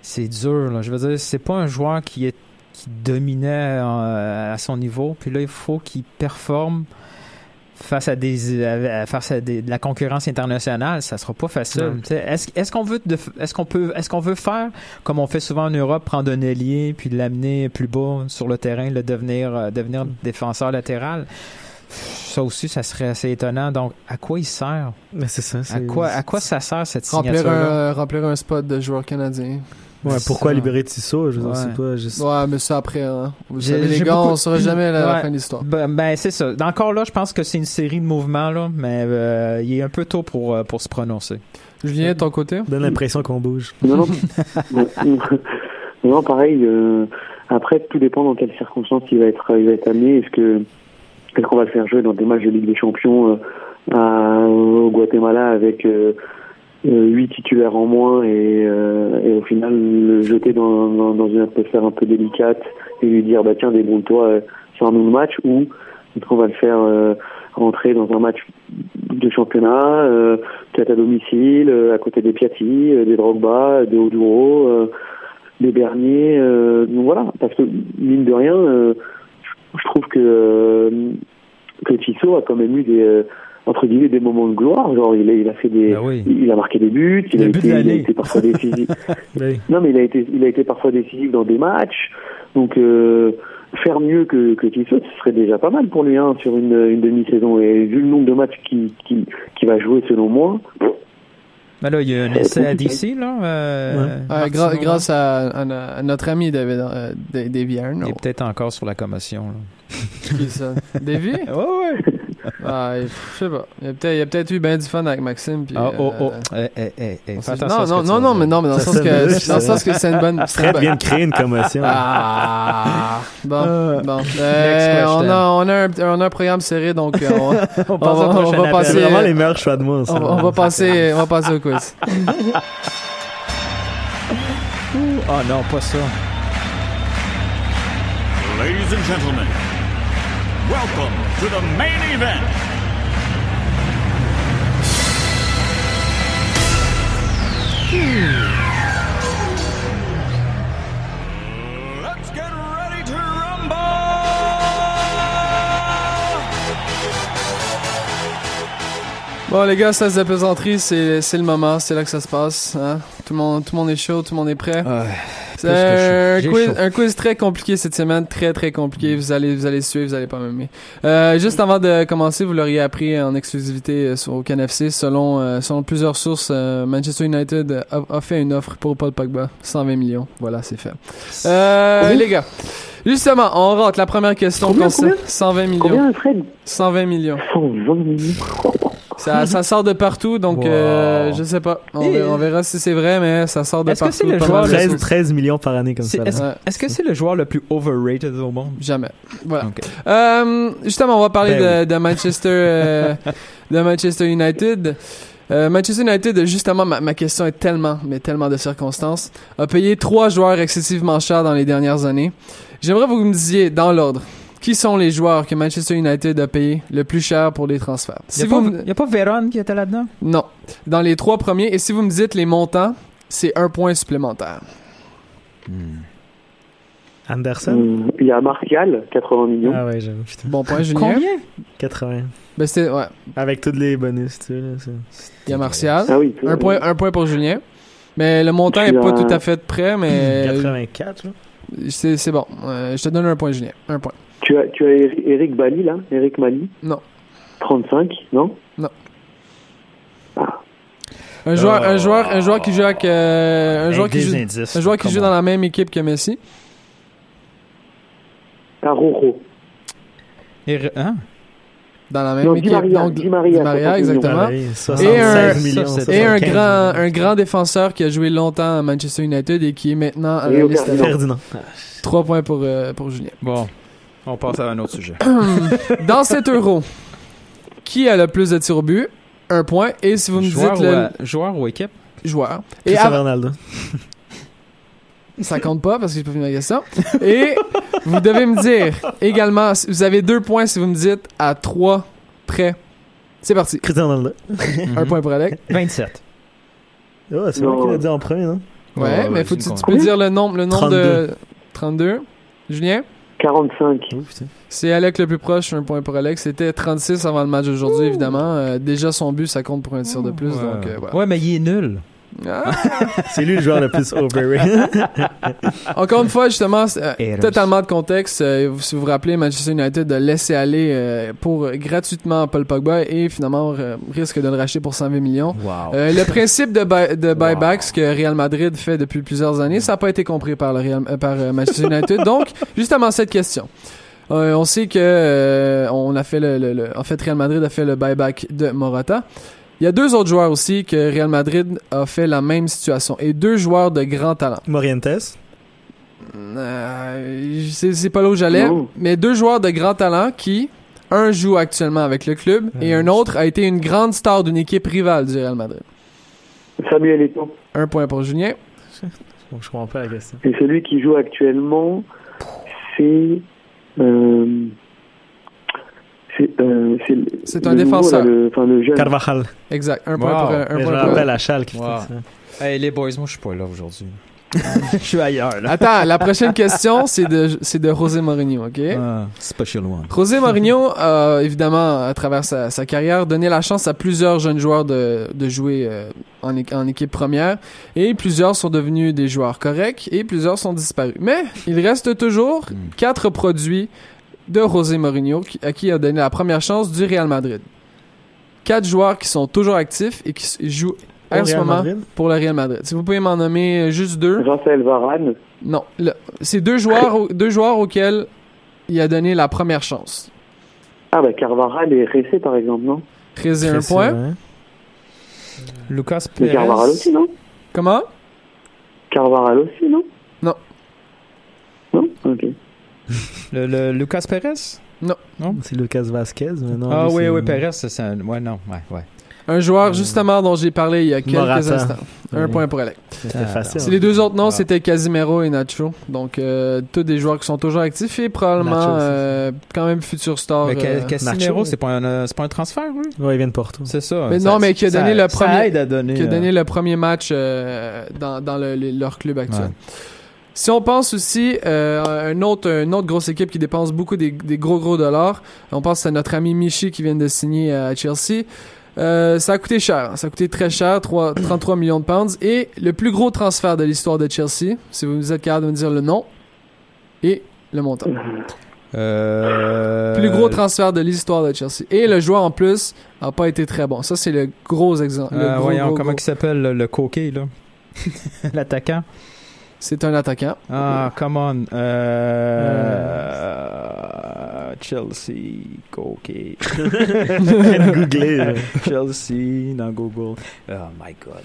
Speaker 6: C'est dur. Là. Je veux dire, c'est pas un joueur qui est qui dominait euh, à son niveau. Puis là, il faut qu'il performe face à des à- face à des, de la concurrence internationale. Ça sera pas facile. Est-ce qu'on veut de- est-ce qu'on peut est-ce qu'on veut faire comme on fait souvent en Europe, prendre un ailier puis l'amener plus bas sur le terrain, le devenir euh, devenir défenseur latéral? Ça aussi, ça serait assez étonnant. Donc, à quoi il sert?
Speaker 7: Mais c'est ça.
Speaker 6: À quoi, à quoi ça sert cette
Speaker 4: Remplir
Speaker 6: signature-là?
Speaker 4: un, remplir un spot de joueur canadien.
Speaker 7: Ouais,
Speaker 6: C'est
Speaker 7: pourquoi
Speaker 6: ça.
Speaker 7: libérer Tissot? Je
Speaker 6: Ouais.
Speaker 7: sais pas.
Speaker 4: Ouais, mais ça après, hein. Vous
Speaker 6: J'ai-
Speaker 4: savez, les gars,
Speaker 6: beaucoup-
Speaker 4: on saura jamais la, la fin de l'histoire.
Speaker 6: Ben, ben, c'est ça. Encore là, je pense que c'est une série de mouvements, là, mais euh, il est un peu tôt pour, euh, pour se prononcer.
Speaker 4: Julien, de ton côté?
Speaker 7: donne l'impression qu'on bouge.
Speaker 5: Non, non. *laughs* Non, pareil. euh, après, tout dépend dans quelles circonstances il va être, il va être amené. Est-ce que est-ce qu'on va le faire jouer dans des matchs de Ligue des Champions euh, à- au Guatemala avec euh, euh, huit titulaires en moins et, et au final le jeter dans, dans, dans une atmosphère un peu délicate et lui dire bah tiens débrouille-toi, euh, sors-nous le match ou est-ce qu'on va le faire rentrer dans un match de championnat, euh, peut-être à domicile, euh, à côté des Piatti, euh, des Drogba, des Oduro, des Bernier. donc voilà, parce que mine de rien, je- trouve que euh, que Tissot a quand même eu des euh, entre guillemets des moments de gloire. Genre il a, il a fait des,
Speaker 6: oui.
Speaker 5: il a marqué des buts, il a, été,
Speaker 6: de
Speaker 5: il a
Speaker 6: l'année.
Speaker 5: été parfois décisif. *laughs*
Speaker 7: Oui.
Speaker 5: Non, mais il a été, il a été parfois décisif dans des matchs. Donc, euh, faire mieux que, que Tissot, ce serait déjà pas mal pour lui hein, sur une, une demi-saison. Et vu le nombre de matchs qu'il qui, qui va jouer, selon moi,
Speaker 6: Mais là, il y a un essai à DC, là. euh,
Speaker 4: Euh, gra- grâce à, à no- à notre ami David, euh, Da- Davy. Arnold.
Speaker 6: Il est peut-être encore sur la commotion, là.
Speaker 4: Qui ça? *laughs* Davy?
Speaker 6: Ouais, ouais.
Speaker 4: Ah, je sais pas. Il y a peut-être, peut-être eu ben du fun avec Maxime. Puis,
Speaker 6: Ah, oh,
Speaker 4: euh,
Speaker 6: oh. Eh, fais attention à
Speaker 4: non, non, non, non, mais non, mais dans le sens que, dans le sens que c'est une bonne.
Speaker 7: Fred
Speaker 4: bonne-
Speaker 7: vient de créer une commotion.
Speaker 4: Ah, bon,
Speaker 6: Euh,
Speaker 4: bon. Euh, on, a, on, a un, on a un programme serré, donc euh, on, *laughs*
Speaker 6: On
Speaker 4: va- on va passer-
Speaker 7: C'est vraiment les meilleurs choix de moi.
Speaker 4: on,
Speaker 7: ça.
Speaker 4: va- on va passer, on va passer au quiz.
Speaker 6: Ah *laughs* non, pas ça.
Speaker 10: Ladies and gentlemen, welcome to the main event. Let's get ready to rumble!
Speaker 4: Bon, les gars, ça se plaisanterie, c'est c'est le moment, c'est là que ça se passe. Hein? Tout, le monde, tout le monde est chaud, tout le monde est prêt. C'est
Speaker 6: plus que
Speaker 4: un quiz,
Speaker 6: chaud.
Speaker 4: un quiz très compliqué cette semaine, très très compliqué. Vous allez, vous allez suivre, vous allez pas m'aimer. Euh, juste avant de commencer, vous l'auriez appris en exclusivité euh, sur, au CanFC. Selon, euh, selon plusieurs sources, euh, Manchester United a, a fait une offre pour Paul Pogba, 120 millions. Voilà, c'est fait. Euh, les gars, justement, on rentre la première question.
Speaker 5: Combien,
Speaker 4: qu'on sait.
Speaker 5: combien
Speaker 4: 120 millions.
Speaker 5: Combien, Fred
Speaker 4: 120 millions.
Speaker 5: 120 millions.
Speaker 4: Ça, ça sort de partout, donc
Speaker 7: Wow.
Speaker 4: euh, je sais pas. On,
Speaker 6: Et-
Speaker 4: verra, on verra si c'est vrai, mais ça sort de
Speaker 6: Est-ce que
Speaker 4: partout.
Speaker 6: c'est le joueur
Speaker 4: mal de
Speaker 7: 13,
Speaker 4: choses.
Speaker 7: 13 millions par année comme
Speaker 6: C'est-
Speaker 7: ça.
Speaker 6: Est-ce
Speaker 4: Ouais.
Speaker 6: est-ce que c'est le joueur le plus overrated au monde?
Speaker 4: Jamais. Voilà. Euh, justement, on va parler
Speaker 7: Ben
Speaker 4: de, de Manchester, euh, *laughs* de Manchester United. Euh, Manchester United, justement, ma, ma question est tellement, mais tellement de circonstances, a payé trois joueurs excessivement chers dans les dernières années. J'aimerais que vous me disiez, dans l'ordre, qui sont les joueurs que Manchester United a payé le plus cher pour les transferts?
Speaker 6: Il
Speaker 4: Si
Speaker 6: n'y a, pas-
Speaker 4: me-
Speaker 6: y a pas Véron qui était là-dedans?
Speaker 4: Non. Dans les trois premiers, et si vous me dites les montants, c'est un point supplémentaire.
Speaker 7: Anderson?
Speaker 5: Hum, Il y a Martial, 80 millions.
Speaker 7: Ah ouais, j'avoue.
Speaker 4: Bon point, Julien.
Speaker 6: Combien?
Speaker 7: 80.
Speaker 4: Ben, ouais.
Speaker 7: Avec tous les bonus, tu sais, là.
Speaker 4: Il y a Martial.
Speaker 5: Ah oui.
Speaker 4: Un point, un point pour Julien. Mais le montant
Speaker 5: Je
Speaker 4: est
Speaker 5: suis
Speaker 4: pas
Speaker 5: à-
Speaker 4: tout à fait prêt, mais
Speaker 7: 84, là.
Speaker 4: c'est, c'est bon. Euh, je te donne un point, Julien. Un point.
Speaker 5: Tu as, tu as Eri- Eric Bali, là Eric Mali
Speaker 4: Non.
Speaker 5: 35, non?
Speaker 4: Un joueur,
Speaker 6: Oh.
Speaker 4: un joueur, un joueur qui joue avec, euh, un joueur qui joue,
Speaker 6: indices.
Speaker 4: un joueur qui joue dans la même équipe que Messi.
Speaker 5: Aroro.
Speaker 6: Hein?
Speaker 4: Dans la même
Speaker 5: Non, Di
Speaker 4: équipe.
Speaker 5: Maria,
Speaker 4: donc,
Speaker 5: Di Maria, 60 millions.
Speaker 4: exactement.
Speaker 7: Ah,
Speaker 4: Et un-
Speaker 7: 76 millions.
Speaker 6: ça, c'est-
Speaker 4: Et un
Speaker 7: 75
Speaker 4: grand, un grand défenseur qui a joué longtemps à Manchester United et qui est maintenant à liste.
Speaker 5: Ferdinand.
Speaker 7: Ferdinand.
Speaker 4: Trois points pour, euh, pour Julien.
Speaker 6: Bon, on passe à un autre sujet. *coughs*
Speaker 4: Dans cet euro, qui a le plus de tirs au but? Un point. Et si vous me
Speaker 6: joueur,
Speaker 4: dites
Speaker 6: ou,
Speaker 4: le
Speaker 6: euh, joueur ou équipe?
Speaker 4: joueur. Et av-
Speaker 7: Ronaldo.
Speaker 4: Ça compte pas parce que j'ai pas fini ma question. Et vous devez me dire également, vous avez deux points si vous me dites à trois près. C'est parti.
Speaker 7: Cristiano Ronaldo.
Speaker 4: Un point pour Alec.
Speaker 6: 27.
Speaker 7: Oh, c'est moi qui l'ai dit en premier, non?
Speaker 4: Ouais,
Speaker 6: Ouais,
Speaker 4: mais
Speaker 6: ouais,
Speaker 4: faut tu, tu peux dire le nombre, le nombre de 32. Julien,
Speaker 5: 45.
Speaker 7: Oh, putain.
Speaker 4: c'est Alec le plus proche, un point pour Alec. C'était 36 avant le match d'aujourd'hui, évidemment. Euh, déjà son but, ça compte pour un tir de plus,
Speaker 6: ouais.
Speaker 4: donc euh, voilà.
Speaker 6: Ouais, mais il est nul.
Speaker 4: Ah.
Speaker 7: C'est lui le joueur le plus overrated. *laughs*
Speaker 4: Encore une fois, justement, euh, totalement de contexte. euh, vous- si vous vous rappelez, Manchester United a laissé aller euh, pour gratuitement Paul Pogba et finalement euh, risque de le racheter pour 120 millions.
Speaker 6: Wow.
Speaker 4: Euh, le principe de, buy- de buyback, ce que Real Madrid fait depuis plusieurs années, ça n'a pas été compris par, le Real- euh, par euh, Manchester United. *laughs* Donc, justement, cette question. Euh, on sait que euh, on a fait le, le- le- en fait Real Madrid a fait le buyback de Morata. Il y a deux autres joueurs aussi que Real Madrid a fait la même situation et deux joueurs de grand talent.
Speaker 7: Morientes.
Speaker 4: Euh, c'est c'est pas là où j'allais, mais deux joueurs de grand talent qui un joue actuellement avec le club et un autre a été une grande star d'une équipe rivale du Real Madrid.
Speaker 5: Samuel Eto'o.
Speaker 4: Un point pour Julien.
Speaker 7: Bon, je comprends pas la question.
Speaker 5: Et celui qui joue actuellement, c'est. Euh, c'est euh,
Speaker 4: un
Speaker 5: le nouveau,
Speaker 4: défenseur.
Speaker 5: là, le, enfin, le jeune.
Speaker 7: Carvajal.
Speaker 4: Exact. Un point
Speaker 6: Wow.
Speaker 4: pour un, un point pour-
Speaker 7: rappelle à Schalke. qui
Speaker 6: Wow.
Speaker 7: fait ça.
Speaker 6: Hey, les boys, moi, je suis pas là aujourd'hui. *laughs* Je suis ailleurs, là.
Speaker 4: Attends, la prochaine question, c'est de, c'est de José Mourinho, ok?
Speaker 6: Ah, special one.
Speaker 4: José Mourinho a, évidemment, à travers sa, sa carrière, donné la chance à plusieurs jeunes joueurs de, de jouer euh, en, en équipe première. Et plusieurs sont devenus des joueurs corrects et plusieurs sont disparus. Mais il reste toujours quatre produits de José Mourinho qui- à qui il a donné la première chance du Real Madrid. Quatre joueurs qui sont toujours actifs et qui jouent en ce
Speaker 7: Real
Speaker 4: moment
Speaker 7: Madrid?
Speaker 4: pour le Real Madrid. Si vous pouvez m'en nommer juste deux.
Speaker 5: Raphaël Varane.
Speaker 4: Non, c'est deux joueurs, au- deux joueurs auxquels il a donné la première chance.
Speaker 5: Ah, bah Carvajal et Ressé, par exemple, non?
Speaker 4: Crézé un point.
Speaker 7: hein.
Speaker 6: Lucas
Speaker 5: Mais
Speaker 6: Perez.
Speaker 5: Carvajal aussi, non?
Speaker 4: Comment?
Speaker 5: Carvajal aussi. Non Ok.
Speaker 6: Le, le Lucas Perez?
Speaker 7: C'est Lucas Vasquez, mais non.
Speaker 6: ah oui,
Speaker 7: c'est-
Speaker 6: oui, Perez, c'est un... Ouais, non, ouais, ouais.
Speaker 4: Un joueur, justement, dont j'ai parlé il y a quelques
Speaker 7: Morata.
Speaker 4: instants. Un
Speaker 7: Oui.
Speaker 4: point pour Alec.
Speaker 7: C'était facile.
Speaker 4: C'est les deux autres noms, c'était Casimiro et Nacho. Donc, euh, tous des joueurs qui sont toujours actifs et probablement
Speaker 7: Nacho
Speaker 4: euh, quand même futur star.
Speaker 6: Mais
Speaker 4: euh,
Speaker 6: Casimiro,
Speaker 7: Nacho.
Speaker 6: c'est pas, un, c'est pas un transfert, lui?
Speaker 7: Ouais, il vient de Porto.
Speaker 6: C'est ça.
Speaker 4: Mais
Speaker 6: Ça-
Speaker 4: non, mais qui a
Speaker 6: ça-
Speaker 4: donné le premier-
Speaker 6: aide à donner,
Speaker 4: qui a donné
Speaker 6: euh,
Speaker 4: le premier match euh, dans, dans le- le- leur club actuel.
Speaker 6: Ouais.
Speaker 4: Si on pense aussi euh, à un autre, une autre grosse équipe qui dépense beaucoup des, des gros gros dollars, on pense à notre ami Michi qui vient de signer à Chelsea. Euh, ça a coûté cher, ça a coûté très cher, 3 33 millions de pounds. Et le plus gros transfert de l'histoire de Chelsea, si vous êtes capable de me dire le nom et le montant.
Speaker 6: Euh,
Speaker 4: Plus gros transfert de l'histoire de Chelsea. Et le joueur en plus a pas été très bon. Ça c'est le gros exemple. le
Speaker 6: Euh, voyons,
Speaker 4: gros,
Speaker 6: comment
Speaker 4: gros.
Speaker 6: il s'appelle le, le coquet, là? *laughs* L'attaquant?
Speaker 4: C'est un attaquant.
Speaker 6: Ah, come on. Euh... Chelsea, coquet. *laughs*
Speaker 7: Googler. là. *laughs*
Speaker 6: Chelsea, dans Google. Oh my God.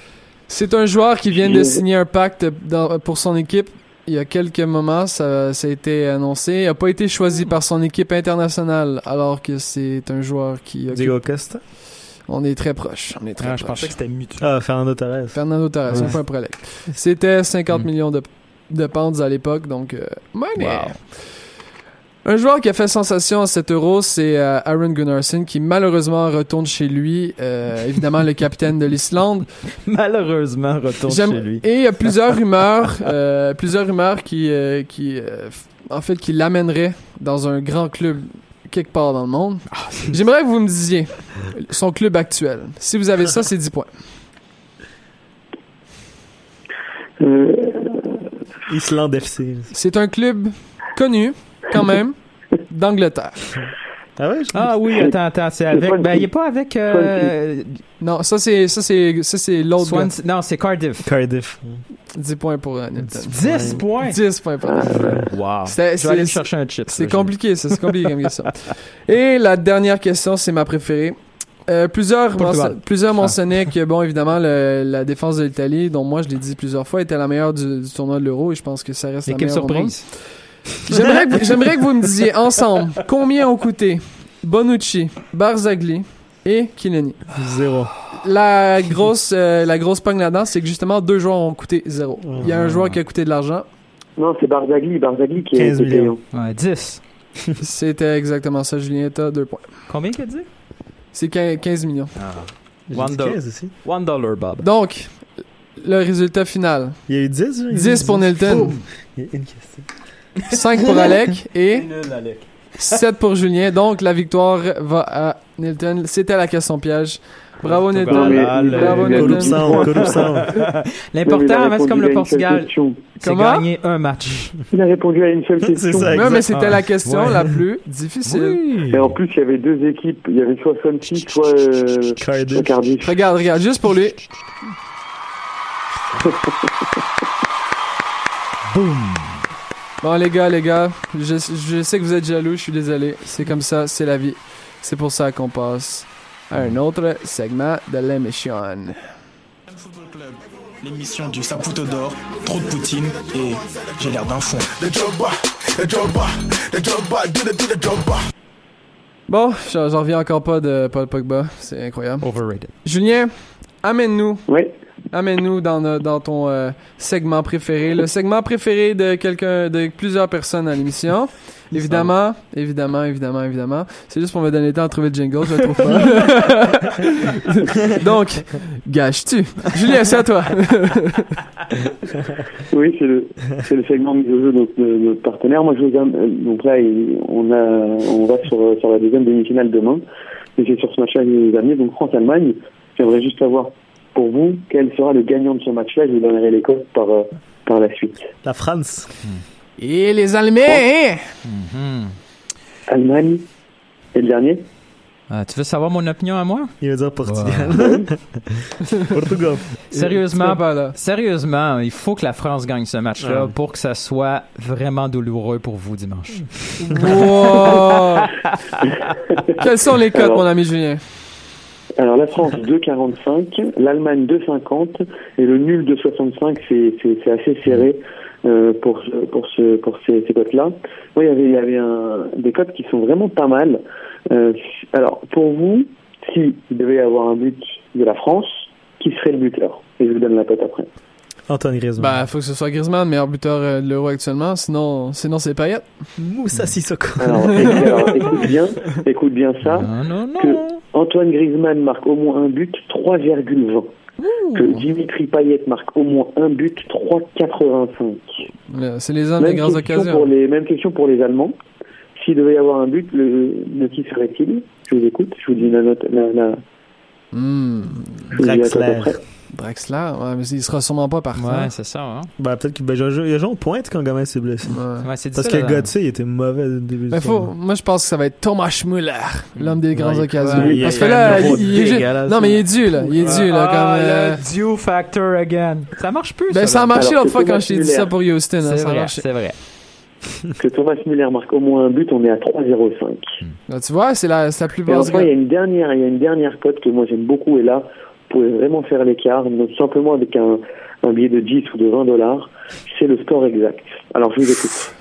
Speaker 4: C'est un joueur qui vient de signer un pacte dans- pour son équipe. Il y a quelques moments, ça, ça a été annoncé. Il n'a pas été choisi par son équipe internationale, alors que c'est un joueur qui. occupe-
Speaker 7: Diego Costa?
Speaker 4: On est très proche. On est très
Speaker 6: Ah, je pensais que c'était Mutu.
Speaker 7: Ah, Fernando Torres.
Speaker 4: Fernando Torres,
Speaker 7: Ouais.
Speaker 4: un Alec. C'était 50
Speaker 6: Mm.
Speaker 4: millions de, de pounds à l'époque, donc euh, money.
Speaker 6: Wow.
Speaker 4: Un joueur qui a fait sensation à 7 euros, c'est euh, Aaron Gunnarsson, qui malheureusement retourne chez lui. Euh, évidemment, le capitaine de l'Islande. *laughs*
Speaker 6: Malheureusement, retourne
Speaker 4: J'aime-
Speaker 6: chez lui.
Speaker 4: Et il y a plusieurs rumeurs, *laughs* euh, plusieurs rumeurs qui, euh, euh, en fait, qui l'amèneraient dans un grand club quelque part dans le monde.
Speaker 6: Ah,
Speaker 4: J'aimerais que vous me disiez son club actuel. Si vous avez ça, c'est 10 points.
Speaker 5: Euh,
Speaker 7: FC.
Speaker 4: C'est un club connu, quand même, d'Angleterre.
Speaker 7: Ah ouais?
Speaker 6: Ah oui, attends, attends, c'est avec. Ben, il est pas avec. Euh,
Speaker 4: Non, ça c'est ça c'est ça c'est l'autre.
Speaker 6: Non, c'est Cardiff.
Speaker 7: Cardiff.
Speaker 4: 10 points pour euh, Nilton.
Speaker 6: 10 points?
Speaker 4: 10 points pour
Speaker 6: Wow.
Speaker 4: C'était-
Speaker 6: Je vais aller chercher un chip.
Speaker 4: C'est compliqué, ça, c'est compliqué comme question. *laughs* Et la dernière question, c'est ma préférée. Euh, plusieurs mention- plusieurs
Speaker 6: Ah.
Speaker 4: mentionnaient que, bon, évidemment, le- la défense de l'Italie, dont moi je l'ai dit plusieurs fois, était la meilleure du, du tournoi de l'Euro et je pense que ça reste la meilleure au monde. J'aimerais que, vous- j'aimerais que vous me disiez ensemble combien ont coûté Bonucci, Barzagli et Kileni.
Speaker 7: Zéro.
Speaker 4: La grosse, euh, la grosse pogne là-dedans, c'est que justement deux joueurs ont coûté zéro. Il y a un joueur qui a coûté de l'argent.
Speaker 5: non, c'est Barzagli, Barzagli qui est
Speaker 7: 15
Speaker 5: qui est
Speaker 7: millions.
Speaker 5: payant.
Speaker 6: Ouais, 10.
Speaker 4: C'était exactement ça, Julien. T'as deux points.
Speaker 6: Combien qu'il a dit?
Speaker 4: C'est 15 15 millions.
Speaker 7: Dit
Speaker 6: One dollar.
Speaker 7: 15 aussi.
Speaker 6: One dollar, Bob.
Speaker 4: Donc, le résultat final.
Speaker 7: Il y a eu 10, là? Il y a eu
Speaker 4: 10 pour Nilton,
Speaker 7: Il y a une question.
Speaker 4: 5 pour Alec et 7 pour Julien. Donc, la victoire va à Nilton. C'était la question piège. Bravo. Nilton. Bravo Nilton.
Speaker 6: L'important, c'est comme le Portugal, c'est gagner un match.
Speaker 5: Il a répondu à une seule question.
Speaker 7: ça.
Speaker 4: Non,
Speaker 7: exact.
Speaker 4: mais c'était
Speaker 6: Ah,
Speaker 4: la question
Speaker 6: ouais.
Speaker 4: la plus difficile.
Speaker 6: Oui.
Speaker 5: Et en plus, il y avait deux équipes. Il y avait soit soit euh,
Speaker 7: Cardiff.
Speaker 5: soit Cardiff.
Speaker 4: Regarde, regarde, juste pour lui.
Speaker 6: Boom.
Speaker 4: Bon, les gars, les gars, je, je sais que vous êtes jaloux, je suis désolé. C'est comme ça, c'est la vie. C'est pour ça qu'on passe à un autre segment de l'émission.
Speaker 9: Football Club, l'émission du Saputo d'or, trop de poutine et j'ai l'air d'un fond.
Speaker 4: Bon, j'en j'en reviens encore pas de Paul Pogba, c'est incroyable.
Speaker 6: Overrated.
Speaker 4: Julien, amène-nous,
Speaker 5: Oui.
Speaker 4: Amène-nous dans, no- dans ton euh, segment préféré, le segment préféré de quelqu'un, de plusieurs personnes à l'émission. Évidemment, évidemment, évidemment, évidemment. C'est juste pour me donner le temps de trouver le jingle, je le trouve pas. *laughs* Donc, gâches-tu? Julien, c'est à toi.
Speaker 5: Oui, c'est le, c'est le segment mis au jeu de notre, de notre partenaire. Moi, je vous aime- euh, donc là, on a, on va sur, sur la deuxième demi-finale demain. Et c'est sur ce match-là que. Donc, France-Allemagne. J'aimerais juste savoir, pour vous, quel sera le gagnant de ce match-là? Je vous donnerai les codes par, euh, par la suite.
Speaker 7: La France.
Speaker 4: Et les Allemands!
Speaker 5: Allemagne. Et le dernier?
Speaker 6: Ah, tu veux savoir mon opinion à moi?
Speaker 7: Il veut dire Portugal. *laughs* Portugal.
Speaker 6: Sérieusement, sérieusement, il faut que la France gagne ce match-là
Speaker 7: Ouais.
Speaker 6: pour que ça soit vraiment douloureux pour vous dimanche.
Speaker 4: Wow! *laughs* Quels sont les codes, mon ami Julien?
Speaker 5: Alors, la France 2,45, l'Allemagne 2,50 et le nul de 65, c'est, assez serré euh, pour, pour, ce, pour ces, ces cotes-là. Oui, il y avait, il y avait des cotes qui sont vraiment pas mal. Euh, alors, pour vous, s'il devait y avoir un but de la France, qui serait le buteur? Et je vous donne la cote après.
Speaker 7: Antoine Griezmann.
Speaker 4: Ben, faut que ce soit Griezmann, meilleur buteur euh, de l'Euro actuellement. Sinon, sinon c'est Payet.
Speaker 7: Moussa Sissoko.
Speaker 5: Alors, écoute, *laughs* alors, écoute bien, écoute bien ça.
Speaker 6: Non, non,
Speaker 5: Que. Antoine Griezmann marque au moins un but, 3,20. Que Dimitri Payet marque au moins un but, 3,85.
Speaker 4: Là, C'est les hommes des grandes occasions.
Speaker 5: pour les, même question pour les Allemands. S'il devait y avoir un but, le, de qui serait-il? Je vous écoute, je vous dis la note. La, la,
Speaker 4: Hmm.
Speaker 5: je vous dis
Speaker 7: Draxler.
Speaker 4: ouais, mais il sera sûrement pas partant.
Speaker 6: Ouais, c'est ça. Hein?
Speaker 7: Ben, peut-être qu'il ben, il a joué- il a pointe quand Gamin s'est blessé.
Speaker 4: Ouais.
Speaker 6: Ouais,
Speaker 7: Parce que
Speaker 6: hein.
Speaker 7: Götze, il était mauvais le début
Speaker 4: Mais
Speaker 7: du
Speaker 4: faut, moi, je pense que ça va être Thomas Müller, l'homme des grandes
Speaker 7: Ouais,
Speaker 4: occasions.
Speaker 7: ouais, il
Speaker 4: Parce que là, il, il est juste-
Speaker 7: dégueulasse.
Speaker 4: Non, mais il est dû, là. Il est dû, là.
Speaker 6: Ah,
Speaker 4: comme, euh,
Speaker 6: le Dio factor again. Ça marche plus,
Speaker 4: Ben, ça a
Speaker 6: là.
Speaker 4: marché l'autre fois quand je t'ai dit ça pour Houston. hein,
Speaker 6: C'est
Speaker 4: ça a
Speaker 6: vrai,
Speaker 4: marché.
Speaker 6: c'est vrai.
Speaker 5: Que Thomas Müller marque au moins un but, on est à 3,05.
Speaker 4: Là, tu vois, c'est la, c'est la plus
Speaker 5: Et
Speaker 4: basse.
Speaker 5: enfin, il y a une dernière, il y a une dernière cote que moi j'aime beaucoup et là, pouvez vraiment faire l'écart, simplement avec un, un billet de 10 ou de 20 dollars, c'est le score exact. Alors je vous écoute.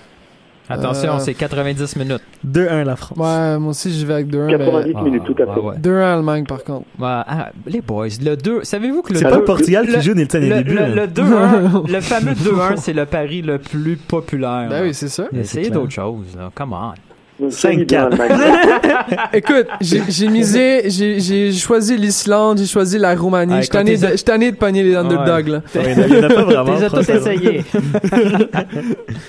Speaker 6: Attention,
Speaker 4: Euh,
Speaker 6: c'est 90 minutes.
Speaker 7: 2-1 la France.
Speaker 4: Ouais, moi aussi, j'y vais avec 2-1.
Speaker 5: 90
Speaker 6: Ah,
Speaker 5: minutes, tout à fait.
Speaker 6: ouais, ouais.
Speaker 4: 2-1 Allemagne, par contre.
Speaker 6: Ouais, ah, les boys, le 2, savez-vous que le
Speaker 7: C'est
Speaker 6: 2
Speaker 7: pas le Portugal qui
Speaker 6: le-
Speaker 7: joue dès le temps des
Speaker 6: le,
Speaker 7: débuts.
Speaker 6: le, le *laughs* 2-1, le fameux 2-1, c'est le pari le plus populaire.
Speaker 4: Ben oui, c'est ça.
Speaker 6: Essayez d'autres choses, là. Come on.
Speaker 5: Donc,
Speaker 7: 5-4.
Speaker 5: bien, Allemagne.
Speaker 4: Écoute, j'ai misé, j'ai choisi l'Islande, j'ai choisi la Roumanie.
Speaker 6: Ah,
Speaker 4: Je tanné de- de pogner les underdogs, là.
Speaker 7: Ouais, il y en a- il y en a pas vraiment.
Speaker 6: Les as tous
Speaker 7: franchement.
Speaker 6: essayés.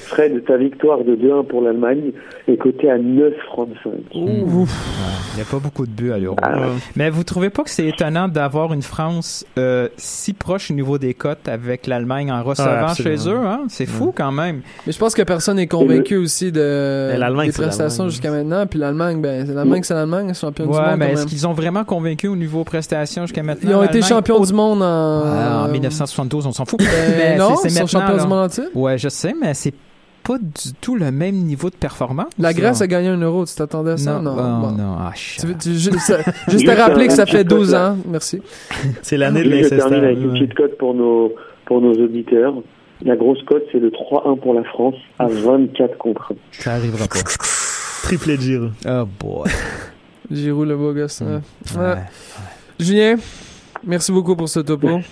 Speaker 5: Fred, ta victoire de 2-1 pour l'Allemagne est cotée à 9,35.
Speaker 6: Il n'y a pas beaucoup de buts à l'Euro.
Speaker 5: Ah,
Speaker 6: Mais vous trouvez pas que c'est étonnant d'avoir une France euh, si proche au niveau des cotes avec l'Allemagne en recevant
Speaker 7: Ah,
Speaker 6: chez eux? Hein? C'est fou quand même.
Speaker 4: Mais je pense que personne n'est convaincu aussi de
Speaker 7: Mais l'Allemagne,
Speaker 4: des prestations jusqu'à maintenant. Puis l'Allemagne, ben, c'est l'Allemagne, c'est l'Allemagne, champion du
Speaker 6: Ouais,
Speaker 4: monde.
Speaker 6: mais
Speaker 4: quand
Speaker 6: est-ce qu'ils ont vraiment convaincu au niveau prestations jusqu'à maintenant?
Speaker 4: Ils ont été champions du monde en.
Speaker 6: Ah, en 1972, on s'en fout.
Speaker 4: Ben, *laughs*
Speaker 6: Mais
Speaker 4: non,
Speaker 6: c'est-
Speaker 4: ils sont champions
Speaker 6: là.
Speaker 4: du monde entier.
Speaker 6: Ouais, je sais, mais c'est pas du tout le même niveau de performance.
Speaker 4: La Grèce a gagné un euro, tu t'attendais à ça?
Speaker 6: Non,
Speaker 4: Non.
Speaker 6: oh,
Speaker 4: Bon.
Speaker 6: non. Ah, shit.
Speaker 4: Tu veux- tu- ju- ça- juste te rappeler que ça fait 12 ans. Merci. *laughs*
Speaker 7: C'est l'année de
Speaker 5: Et je termine avec une petite cote pour nos, pour nos auditeurs. La grosse cote, c'est le 3-1 pour la France à 24 contre 1.
Speaker 6: Ça arrivera pas. *laughs*
Speaker 7: Triplé de Giroud.
Speaker 6: Oh boy. *laughs*
Speaker 4: Giroud, le beau gosse. ouais. Ouais.
Speaker 6: Ouais.
Speaker 4: Julien, merci beaucoup pour ce topo. *laughs*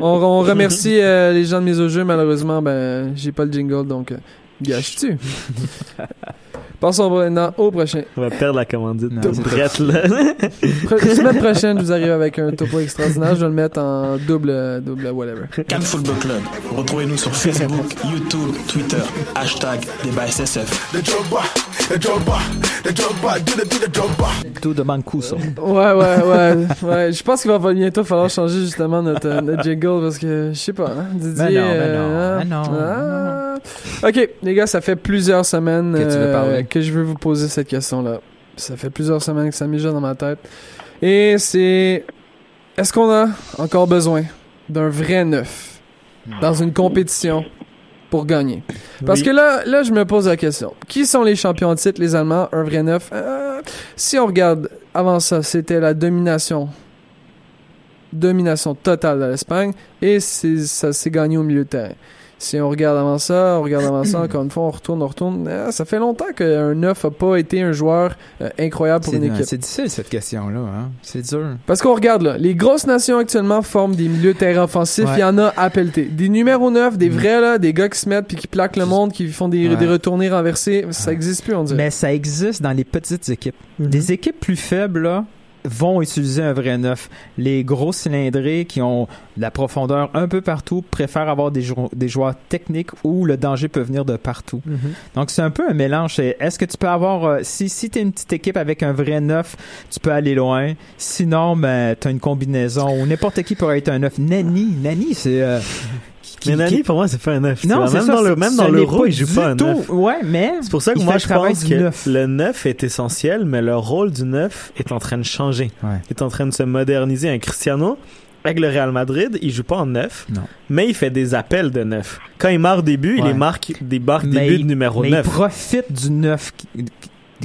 Speaker 4: On, on remercie euh, les gens de mise au jeu. Malheureusement, ben, j'ai pas le jingle, donc euh, gâche-tu. *laughs* Passons maintenant au prochain.
Speaker 7: On va perdre la commandite.
Speaker 6: Non,
Speaker 7: prête, là.
Speaker 4: Semaine prochaine, je vous arrive avec un topo extraordinaire. Je vais le mettre en double, double whatever.
Speaker 9: Cannes Football Club. Retrouvez-nous sur Facebook, YouTube, Twitter, hashtag débat SSF.
Speaker 6: Tout de Mancuso.
Speaker 4: Ouais, ouais, ouais, ouais. Je pense qu'il va bientôt falloir changer justement notre, euh, notre jingle parce que je sais pas. Hein, Didier,
Speaker 6: Ben non, non,
Speaker 4: euh,
Speaker 6: non,
Speaker 4: ah. Ok, les gars, ça fait plusieurs semaines
Speaker 6: Que tu veux
Speaker 4: euh,
Speaker 6: parler?
Speaker 4: que je veux vous poser cette question-là. Ça fait plusieurs semaines que ça mijote dans ma tête. Et c'est est-ce qu'on a encore besoin d'un vrai neuf dans une compétition? Pour gagner? Parce
Speaker 7: Oui.
Speaker 4: que là, là, je me pose la question. Qui sont les champions de titre, les Allemands? Un vrai neuf? Euh, si on regarde, avant ça, c'était la domination. Domination totale de l'Espagne. Et ça s'est gagné au milieu de terrain. Si on regarde avant ça, on regarde avant ça, encore une fois, on retourne, on retourne. Euh, ça fait longtemps qu'un neuf a pas été un joueur euh, incroyable pour une équipe.
Speaker 6: c'est difficile cette question-là. Hein? C'est dur.
Speaker 4: Parce qu'on regarde là, les grosses nations actuellement forment des milieux de terrain offensifs,
Speaker 6: Ouais.
Speaker 4: il y en a à pelleter. Des numéros 9, des vrais là, des gars qui se mettent puis qui plaquent le monde, qui font des,
Speaker 6: Ouais.
Speaker 4: des retournés renversés, ça existe plus on dirait.
Speaker 6: Mais ça existe dans les petites équipes. Les équipes plus faibles, là, vont utiliser un vrai neuf. Les gros cylindrés qui ont de la profondeur un peu partout préfèrent avoir des, jou- des joueurs techniques où le danger peut venir de partout. Donc c'est un peu un mélange. Est-ce que tu peux avoir euh, si si t'es une petite équipe avec un vrai neuf, tu peux aller loin. Sinon, ben t'as une combinaison. Ou n'importe qui pourrait être un neuf. Nani, Nani, c'est euh, qui-
Speaker 7: Mais Nani,
Speaker 6: qui-
Speaker 7: pour moi, c'est pas un neuf. tu
Speaker 6: non,
Speaker 7: vois.
Speaker 6: c'est
Speaker 7: même
Speaker 6: ça,
Speaker 7: dans le même dans l'euro, il joue pas un
Speaker 6: tout.
Speaker 7: neuf.
Speaker 6: Ouais, mais
Speaker 7: C'est pour ça que
Speaker 6: il
Speaker 7: moi, je pense que
Speaker 6: neuf.
Speaker 7: le neuf est essentiel, mais le rôle du neuf est en train de changer.
Speaker 6: Ouais.
Speaker 7: Il est en train de se moderniser. Un Cristiano, avec le Real Madrid, il joue pas en neuf,
Speaker 6: Non.
Speaker 7: mais il fait des appels de neuf. Quand il marque des buts, il
Speaker 6: Ouais.
Speaker 7: les marque des marques des buts
Speaker 6: il-
Speaker 7: de numéro
Speaker 6: mais
Speaker 7: 9.
Speaker 6: il profite du neuf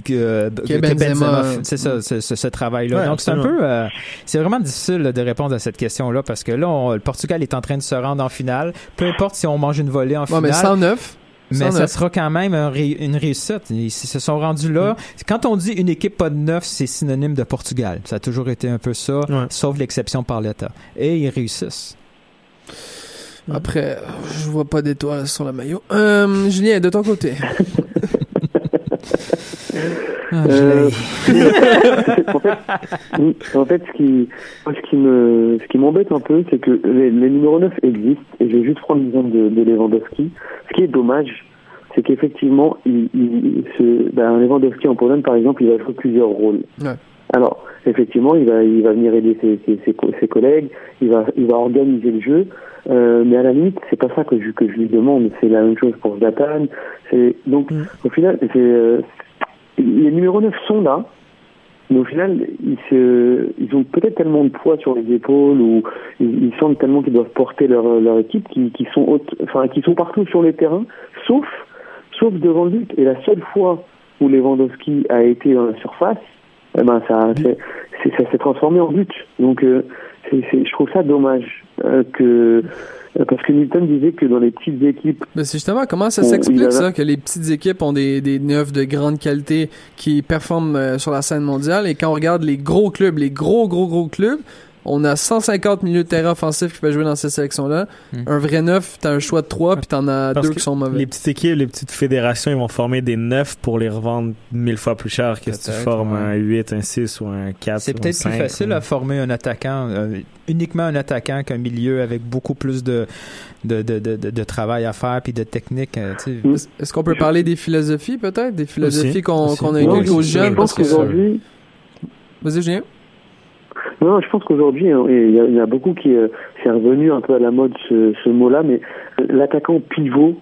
Speaker 6: que, que
Speaker 4: Benzema,
Speaker 6: Benzema, c'est ça, ce, ce- ce travail-là.
Speaker 7: Ouais,
Speaker 6: Donc c'est un peu, euh, c'est vraiment difficile là, de répondre à cette question-là parce que là, on- le Portugal est en train de se rendre en finale. Peu importe si on mange une volée en
Speaker 4: Ouais,
Speaker 6: finale.
Speaker 4: mais sans neuf,
Speaker 6: Mais ça sera quand même un ré- une réussite. Ils se sont rendus là. Quand on dit une équipe pas de neuf, c'est synonyme de Portugal. Ça a toujours été un peu ça,
Speaker 7: Ouais.
Speaker 6: sauf l'exception par l'État. Et ils réussissent.
Speaker 4: Après, euh, je vois pas d'étoiles sur le maillot. Euh, Julien, de ton côté. *laughs*
Speaker 6: Ah,
Speaker 5: Euh, *laughs* en fait, en fait, ce qui, ce qui me, ce qui m'embête un peu, c'est que les, les numéros 9 existent, et je vais juste prendre l'exemple de, de Lewandowski. Ce qui est dommage, c'est qu'effectivement, il, il, ce, ben, Lewandowski en Pologne, par exemple, il va jouer plusieurs rôles.
Speaker 4: Ouais.
Speaker 5: Alors, effectivement, il va, il va venir aider ses, ses, ses, co- ses collègues, il va, il va organiser le jeu, euh, mais à la limite, c'est pas ça que je, que je lui demande. C'est la même chose pour Zlatan. C'est donc, au final, c'est, euh, les numéros 9 sont là, mais au final, ils, se, ils ont peut-être tellement de poids sur les épaules ou ils, ils sentent tellement qu'ils doivent porter leur, leur équipe qu'ils sont, enfin, sont partout sur les terrains, sauf, sauf devant le but. Et la seule fois où Lewandowski a été dans la surface, eh ben ça, s'est transformé en but. Donc, euh, je trouve ça dommage euh, que parce que Newton disait que dans les petites équipes,
Speaker 4: Mais c'est justement comment ça s'explique ça que les petites équipes ont des des neufs de grande qualité qui performent euh, sur la scène mondiale. Et quand on regarde les gros clubs, les gros gros gros clubs, on a 150 milieux de terrain offensifs qui peuvent jouer dans ces sélections là. Un vrai neuf, t'as un choix de trois puis t'en as
Speaker 7: Parce
Speaker 4: deux qui sont mauvais.
Speaker 7: Les petites équipes, les petites fédérations, ils vont former des neufs pour les revendre mille fois plus cher que si tu formes
Speaker 6: ouais.
Speaker 7: un 8, un 6 ou un 4
Speaker 6: C'est peut-être plus
Speaker 7: 5,
Speaker 6: facile
Speaker 7: ou-
Speaker 6: à former un attaquant, euh, uniquement un attaquant qu'un milieu avec beaucoup plus de, de, de, de, de- de travail à faire puis de technique. euh.
Speaker 4: Est-ce- qu'on peut parler des philosophies peut-être, des philosophies qu'on a inculquées aux
Speaker 5: je
Speaker 4: jeunes?
Speaker 5: pense
Speaker 4: parce que
Speaker 5: qu'aujourd'hui,
Speaker 4: Vas-y Julien.
Speaker 5: Non, je pense qu'aujourd'hui, hein, il y, y a beaucoup qui euh, c'est revenu un peu à la mode ce, ce mot-là, mais euh, l'attaquant pivot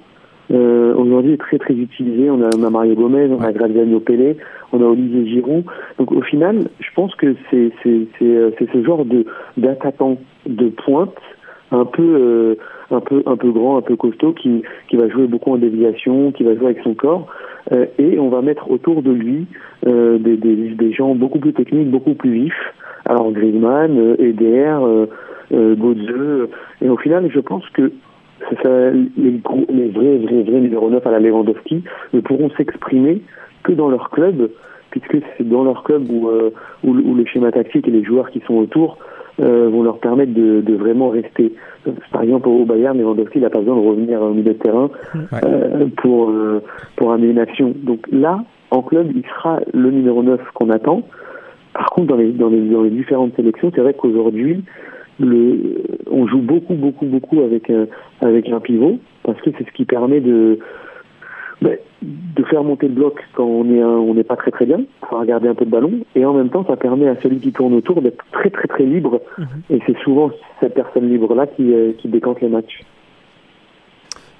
Speaker 5: euh, aujourd'hui est très très utilisé. On a, on a Mario Gomez, on a Graziano Pelé, on a Olivier Giroud. Donc au final, je pense que c'est c'est c'est euh, c'est ce genre de d'attaquant de pointe un peu euh, un peu un peu grand, un peu costaud qui qui va jouer beaucoup en déviation, qui va jouer avec son corps. Euh, et on va mettre autour de lui euh, des, des gens beaucoup plus techniques, beaucoup plus vifs. Alors Griezmann, euh, Eder, euh, euh, euh, et au final, je pense que ça, les, gros, les vrais, vrais, vrais numéro 9 à la Lewandowski. Ne pourront s'exprimer que dans leur club, puisque c'est dans leur club où, euh, où, où le schéma tactique et les joueurs qui sont autour euh, vont leur permettre de, de vraiment rester. Par exemple, au Bayern, Lewandowski n'a pas besoin de revenir au milieu de terrain euh, pour, euh, pour amener une action. Donc là, en club, il sera le numéro 9 qu'on attend. Par contre, dans les, dans les, dans les différentes sélections, c'est vrai qu'aujourd'hui, le, on joue beaucoup, beaucoup, beaucoup avec, avec un pivot, parce que c'est ce qui permet de, ben, de faire monter le bloc quand on est un- on n'est pas très très bien, pour garder un peu de ballon, et en même temps, ça permet à celui qui tourne autour d'être très très très libre, et c'est souvent cette personne libre-là qui, euh, qui décante les matchs.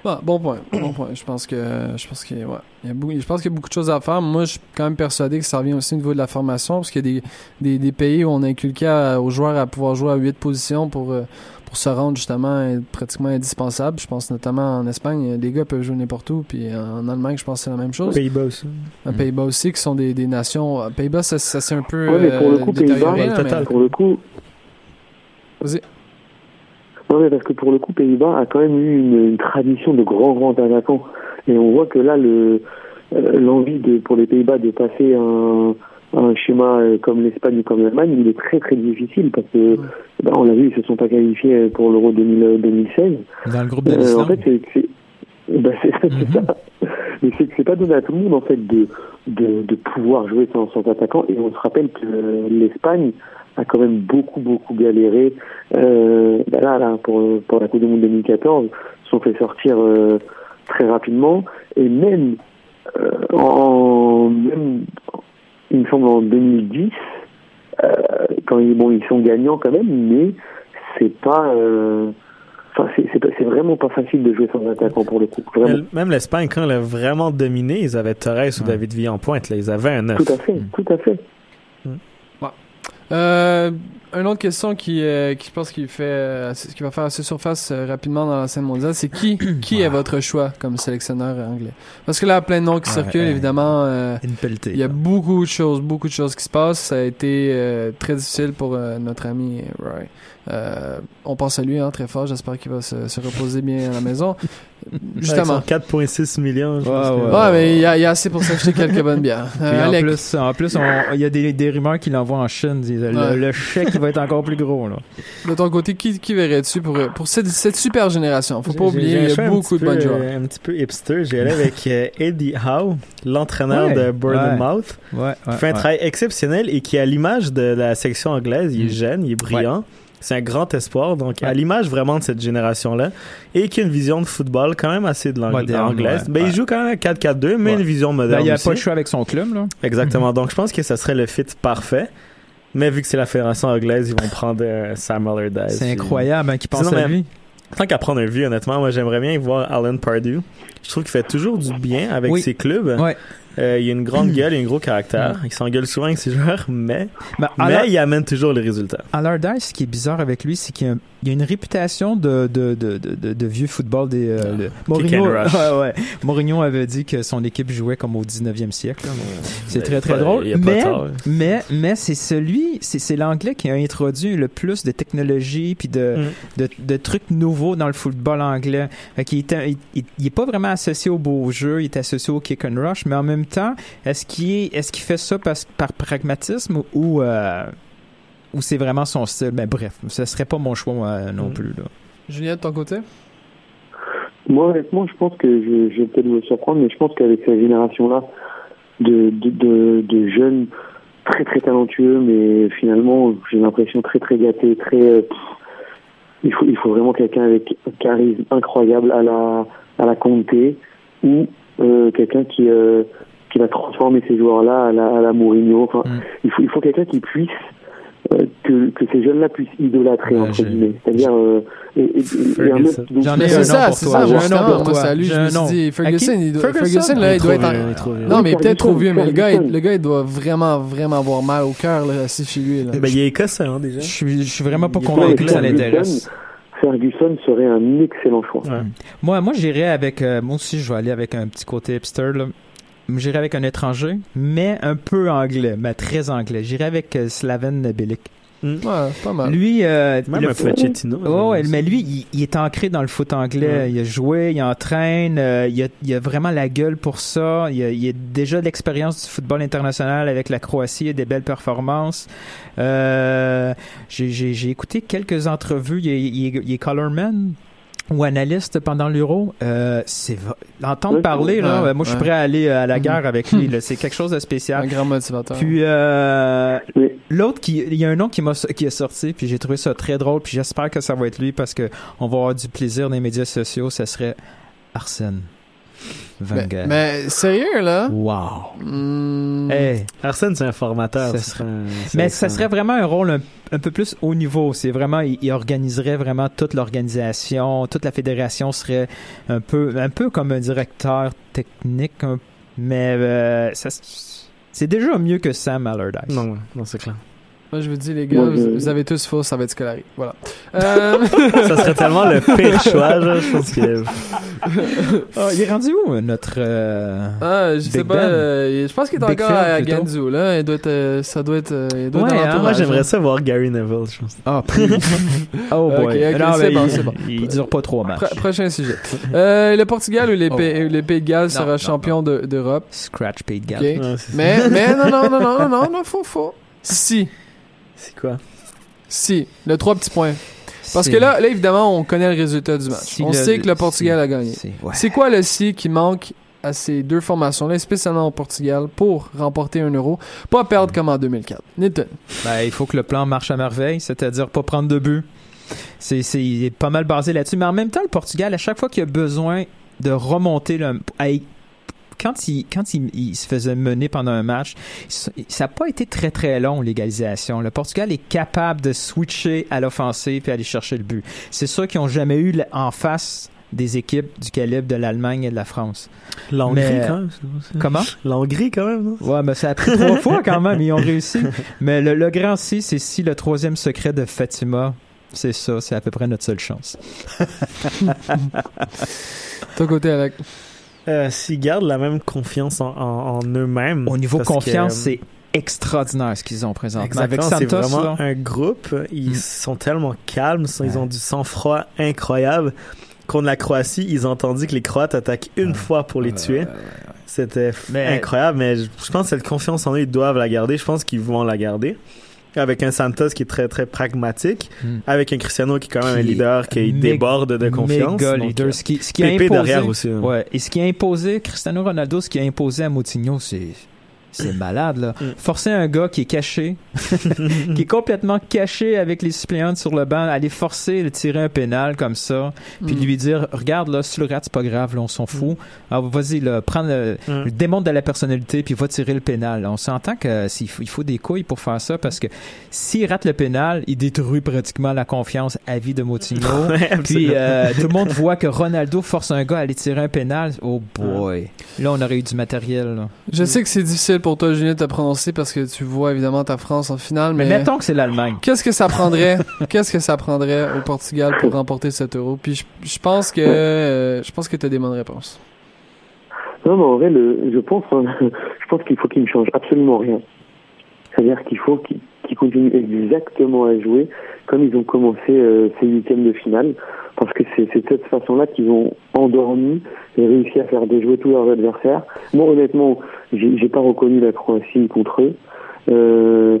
Speaker 4: Bon, bon point, bon point. Je pense que, je pense que, ouais, il y a beaucoup, je pense qu'il y a beaucoup de choses à faire. Moi, je suis quand même persuadé que ça revient aussi au niveau de la formation, parce qu'il y a des, des, des pays où on à- aux joueurs à pouvoir jouer à huit positions pour, euh, pour se rendre justement être pratiquement indispensable. Je pense notamment en Espagne, les gars peuvent jouer n'importe où, puis en Allemagne, je pense que c'est la même chose.
Speaker 7: Pays-Bas aussi.
Speaker 4: À Pays-Bas aussi, qui sont des, des nations. à Pays-Bas, ça, ça c'est un peu.
Speaker 5: Ouais, mais pour le
Speaker 4: euh,
Speaker 5: coup, Pays-Bas,
Speaker 4: là, mais-
Speaker 5: pour le coup,
Speaker 4: Vas-y.
Speaker 5: Non, mais parce que pour le coup, Pays-Bas a quand même eu une, une tradition de grands, grands attaquants. Et on voit que là, le euh, l'envie de pour les Pays-Bas de passer un, un schéma euh, comme l'Espagne ou comme l'Allemagne, il est très, très difficile parce que, ben, on l'a vu, ils se sont pas qualifiés pour l'Euro 2000 2016.
Speaker 6: Dans le groupe
Speaker 5: Euh, en fait, c'est c'est ben, c'est ça. Mais c'est que c'est pas donné à tout le monde en fait de de, de pouvoir jouer sans, sans attaquant. Et on se rappelle que l'Espagne a quand même beaucoup beaucoup galéré. Euh, ben là, là, pour pour la Coupe du Monde 2014, se sont fait sortir euh, très rapidement. Et même euh, en même il me semble en 2010, euh, quand ils bon ils sont gagnants quand même, mais c'est pas euh, Enfin, c'est- c'est pas- c'est vraiment pas facile de jouer sans attaquant pour le coup. Vraiment.
Speaker 7: Même- Même l'Espagne, quand elle a vraiment dominé, ils avaient Torres ou David Villa en pointe. Là. Ils avaient un 9.
Speaker 5: Tout à fait, tout à fait.
Speaker 4: Euh, une autre question qui, euh, qui je pense qui fait, euh, qui va faire assez surface euh, rapidement dans la scène mondiale, c'est qui, *coughs* qui est votre choix comme sélectionneur anglais? Parce que là, plein de noms qui
Speaker 6: Ouais,
Speaker 4: circulent,
Speaker 6: ouais.
Speaker 4: évidemment. euh,
Speaker 6: Une pelletée.
Speaker 4: il y a beaucoup de choses, beaucoup de choses qui se passent. Ça a été euh, très difficile pour euh, notre ami Roy. Euh, on pense à lui hein, très fort. J'espère qu'il va se, se reposer bien à la maison. *laughs* Justement.
Speaker 7: Avec son 4,6 millions. je
Speaker 6: Ouais,
Speaker 7: pense que-
Speaker 6: ouais.
Speaker 4: Ouais, mais il y a, il y a assez pour s'acheter quelques bonnes bières. Euh,
Speaker 6: en plus, en plus, on- il y a des, des rumeurs qui l'envoient en Chine. Le,
Speaker 4: Ouais.
Speaker 6: le chèque va être encore plus gros. Là.
Speaker 4: de ton côté, qui, qui verrais-tu pour, pour cette, cette super génération? Faut pas oublier, il y a beaucoup de bonnes joueurs.
Speaker 7: euh, Un petit peu hipster. J'ai allé avec *laughs* euh, Eddie Howe, l'entraîneur
Speaker 6: Ouais,
Speaker 7: de Bournemouth,
Speaker 6: Ouais,
Speaker 7: qui
Speaker 6: ouais,
Speaker 7: fait un
Speaker 6: ouais.
Speaker 7: travail exceptionnel et qui, à l'image de la section anglaise, il est
Speaker 6: Mm.
Speaker 7: jeune, il est brillant. C'est un grand espoir, donc à l'image vraiment de cette génération-là, et qui a une vision de football quand même assez de l'ang-
Speaker 6: Moderne,
Speaker 7: anglaise.
Speaker 6: ouais,
Speaker 7: ben,
Speaker 6: ouais.
Speaker 7: il joue quand même à 4-4-2, mais
Speaker 6: Ouais.
Speaker 7: une vision
Speaker 6: Ben,
Speaker 7: moderne
Speaker 6: il n'y a
Speaker 7: aussi.
Speaker 6: pas le choix avec son club. Là.
Speaker 7: Exactement. Donc, je pense que ça serait le fit parfait. Mais vu que c'est la fédération anglaise, ils vont prendre euh, Sam Allardyce.
Speaker 6: C'est incroyable hein, qu'il pense
Speaker 7: Sinon,
Speaker 6: à lui.
Speaker 7: Tant qu'à prendre un vue, honnêtement, moi, j'aimerais bien voir Alan Pardue. Je trouve qu'il fait toujours du bien avec
Speaker 6: Oui.
Speaker 7: ses clubs.
Speaker 6: Ouais.
Speaker 7: Euh, il a une grande *clears throat* gueule et un gros caractère. Il s'engueule souvent avec ses joueurs, mais,
Speaker 6: Ben,
Speaker 7: mais il amène toujours les résultats.
Speaker 6: Allardyce, ce qui est bizarre avec lui, c'est qu'il y a, il y a une réputation de, de, de, de, vieux football des. euh, le- Mourinho,
Speaker 7: and rush. *laughs*
Speaker 6: ouais, ouais. Mourinho avait dit que son équipe jouait comme au 19e siècle. C'est
Speaker 7: Ben,
Speaker 6: très très drôle.
Speaker 7: il a
Speaker 6: Mais,
Speaker 7: tort.
Speaker 6: mais, mais c'est celui, c'est, c'est l'anglais qui a introduit le plus de technologie puis de,
Speaker 7: Mm.
Speaker 6: de, trucs nouveaux dans le football anglais. Fait il, il- il est pas vraiment associé au beau jeu, il est associé au kick and rush, mais en même temps, est-ce qu'il est, est-ce qu'il fait ça parce- par pragmatisme ou euh, ou c'est vraiment son style? Mais bref, ce serait pas mon choix moi, non
Speaker 7: Mm.
Speaker 6: plus là.
Speaker 4: Julien, de ton côté?
Speaker 5: Moi, honnêtement, je pense que je, je vais peut-être vous surprendre, mais je pense qu'avec cette génération-là de, de, de, de jeunes très très talentueux, mais finalement, j'ai l'impression très très gâtés, très. euh, il faut il faut vraiment quelqu'un avec un charisme incroyable à la à la Comté ou euh, quelqu'un qui euh, qui va transformer ces joueurs-là à la, à la Mourinho. Enfin,
Speaker 6: Mm.
Speaker 5: il faut il faut quelqu'un qui puisse euh, que, que ces jeunes-là puissent idolâtrer
Speaker 6: Ouais,
Speaker 5: entre guillemets. C'est-à-dire euh,
Speaker 4: c'est ça, c'est ça,
Speaker 6: J'ai un nom pour
Speaker 4: Moi,
Speaker 6: toi.
Speaker 4: je me suis dit, Ferguson, il doit-
Speaker 6: Ferguson?
Speaker 4: Là,
Speaker 7: Il
Speaker 4: doit être en-. Non, mais peut-être trop vieux, mais le gars, il- le gars, il doit vraiment, vraiment avoir mal au cœur, là, assis chez lui, là.
Speaker 7: Eh ben, il est écossais, hein, déjà.
Speaker 6: Je suis, je suis vraiment pas convaincu que ça l'intéresse.
Speaker 5: Ferguson serait un excellent choix.
Speaker 7: Ouais.
Speaker 6: Moi, moi, j'irais avec. euh, moi aussi, je vais aller avec un petit côté hipster. Là. J'irais avec un étranger, mais un peu anglais, mais très anglais. J'irais avec euh, Slaven Bilic.
Speaker 4: Ouais, pas mal.
Speaker 6: Lui, euh,
Speaker 7: Même
Speaker 6: le
Speaker 7: un
Speaker 6: fo-
Speaker 7: Pochettino.
Speaker 6: Ouais, ouais, mais lui, il, il est ancré dans le foot anglais.
Speaker 7: Ouais.
Speaker 6: Il a joué, il entraîne, euh, il, a, il a vraiment la gueule pour ça. Il a, il a déjà de l'expérience du football international avec la Croatie, il a des belles performances. Euh, j'ai, écouté quelques entrevues. Il est colorman ou analyste pendant l'Euro. Euh, c'est l'entendre parler là.
Speaker 4: ouais,
Speaker 6: euh, moi, je suis prêt à aller à la
Speaker 4: Mhm.
Speaker 6: guerre avec lui. *laughs* C'est quelque chose de
Speaker 4: Un
Speaker 6: spécial.
Speaker 4: grand motivateur.
Speaker 6: Puis euh,
Speaker 5: Oui.
Speaker 6: l'autre qui il y a un nom qui m'a qui est sorti puis j'ai trouvé ça très drôle puis j'espère que ça va être lui parce que on va avoir du plaisir dans les médias sociaux, ça serait Arsène
Speaker 4: mais, sérieux, là?
Speaker 6: Wow.
Speaker 4: Hmm,
Speaker 6: Hey.
Speaker 7: Arsène, c'est un formateur.
Speaker 6: Ça serait-
Speaker 7: un-
Speaker 6: Mais ça serait vraiment un rôle un, un peu plus haut niveau. C'est vraiment, il, il organiserait vraiment toute l'organisation, toute la fédération serait un peu, un peu comme un directeur technique, un- mais euh, ça, c'est déjà mieux que Sam Allardyce.
Speaker 7: Non, non, c'est clair.
Speaker 4: Moi, je vous dis, les gars,
Speaker 5: Moi, je-
Speaker 4: vous, vous avez tous faux, ça va être Scolari. Voilà. Euh,
Speaker 7: ça serait tellement le pire choix, genre, je pense que. *laughs*
Speaker 6: Ah, il est rendu où, notre... euh,
Speaker 4: ah, je sais pas,
Speaker 6: Ben?
Speaker 4: euh, je pense qu'il est
Speaker 6: Big
Speaker 4: encore à
Speaker 6: plutôt.
Speaker 4: Ganzu, là. Il doit être, ça doit être, il doit
Speaker 6: Ouais,
Speaker 4: être dans
Speaker 6: hein,
Speaker 7: Moi, j'aimerais ça voir Gary Neville, je pense.
Speaker 6: Ah, *laughs* oh boy.
Speaker 4: Ok, ok,
Speaker 6: Non,
Speaker 4: c'est
Speaker 6: mais
Speaker 4: bon,
Speaker 6: il,
Speaker 4: c'est bon.
Speaker 6: il dure pas trois matchs.
Speaker 4: Pro- prochain sujet. Euh, le Portugal ou les,
Speaker 6: Oh.
Speaker 4: Pays- les Pays de Galles sera
Speaker 6: non,
Speaker 4: champion de- d'Europe?
Speaker 6: Scratch Pete Gall.
Speaker 4: Ok.
Speaker 7: Ouais, c'est-
Speaker 4: Mais, mais, non, non, non, non, non, non, non, *laughs* faux, faux. Si,
Speaker 7: C'est quoi?
Speaker 4: si, le trois petits points. Parce que là, là, évidemment, on connaît le résultat du match.
Speaker 6: si
Speaker 4: on
Speaker 6: le-
Speaker 4: sait que le Portugal
Speaker 6: si-
Speaker 4: a gagné.
Speaker 6: si- ouais.
Speaker 4: C'est quoi le si qui manque à ces deux formations-là, spécialement au Portugal, pour remporter un euro, pas perdre comme en 2004? Nathan.
Speaker 6: Ben, il faut que le plan marche à merveille, c'est-à-dire pas prendre de but. C'est, c'est, il est pas mal basé là-dessus. Mais en même temps, le Portugal, à chaque fois qu'il a besoin de remonter le, à- quand il, quand il, il se faisait mener pendant un match, ça n'a pas été très très long l'égalisation. Le Portugal est capable de switcher à l'offensive et aller chercher le but. C'est sûr qu'ils ont jamais eu en face des équipes du calibre de l'Allemagne et de la France.
Speaker 7: La Hongrie,
Speaker 6: Mais-
Speaker 7: quand même.
Speaker 6: Comment?
Speaker 7: La Hongrie, quand même, non?
Speaker 6: Ouais, mais ça a pris trois fois quand même, ils ont réussi. *laughs* Mais le, le grand si, c'est si le troisième secret de Fatima, c'est ça, c'est à peu près notre seule chance.
Speaker 4: Ton côté, Alec?
Speaker 7: Euh, S'ils gardent la même confiance en, en, en eux-mêmes.
Speaker 6: Au niveau confiance,
Speaker 7: que,
Speaker 6: c'est extraordinaire ce qu'ils ont présentement.
Speaker 7: Exactement,
Speaker 6: Avec
Speaker 7: c'est
Speaker 6: Santos,
Speaker 7: vraiment
Speaker 6: là,
Speaker 7: un groupe. Ils
Speaker 6: Mm.
Speaker 7: sont tellement calmes, ils ont du sang-froid incroyable. Contre la Croatie, ils ont entendu que les Croates attaquent une fois pour les tuer. C'était
Speaker 6: Mais-
Speaker 7: incroyable, mais je je pense que cette confiance en eux, ils doivent la garder. Je pense qu'ils vont la garder. Avec un Santos qui est très, très pragmatique.
Speaker 6: Mm.
Speaker 7: Avec un Cristiano qui est quand même un leader qui déborde de confiance.
Speaker 6: méga
Speaker 7: Donc,
Speaker 6: leader.
Speaker 7: euh,
Speaker 6: Ce qui, ce qui a imposé,
Speaker 7: derrière aussi. hein.
Speaker 6: Ouais. Et ce qui a imposé, Cristiano Ronaldo, ce qui a imposé à Moutinho, c'est c'est malade là.
Speaker 7: Mm.
Speaker 6: Forcer un gars qui est caché, *laughs* qui est complètement caché avec les suppléants sur le banc, aller forcer de tirer un pénal comme ça, puis
Speaker 4: Mm.
Speaker 6: lui dire regarde là, si tu le rates, c'est pas grave, là, on s'en fout. Alors vas-y là, prends le,
Speaker 7: Mm.
Speaker 6: le démontre de la personnalité puis va tirer le pénal. On s'entend que s'il faut, il faut des couilles pour faire ça parce que s'il rate le pénal, il détruit pratiquement la confiance à vie de Moutinho. *laughs*
Speaker 7: Ouais,
Speaker 6: Puis euh, tout le monde voit que Ronaldo force un gars à aller tirer un pénal. Oh boy. Là, on aurait eu du matériel. là.
Speaker 4: Je sais que c'est difficile pour toi, Julien, de te prononcer parce que tu vois évidemment ta France en finale, mais,
Speaker 6: Mais mettons que c'est l'Allemagne.
Speaker 4: qu'est-ce que ça prendrait? *laughs* Qu'est-ce que ça prendrait au Portugal pour remporter cet euro? Puis je, je pense que euh, je pense que tu as des bonnes réponses.
Speaker 5: Non, mais en vrai, le, je pense, hein, *laughs* je pense qu'il faut qu'il ne change absolument rien. C'est-à-dire qu'il faut qu'ils continuent exactement à jouer comme ils ont commencé euh, ces huitièmes de finale, parce que c'est de cette façon-là qu'ils ont endormi et réussi à faire déjouer tous leurs adversaires. Moi, honnêtement, j'ai pas reconnu la Croatie contre eux. Euh,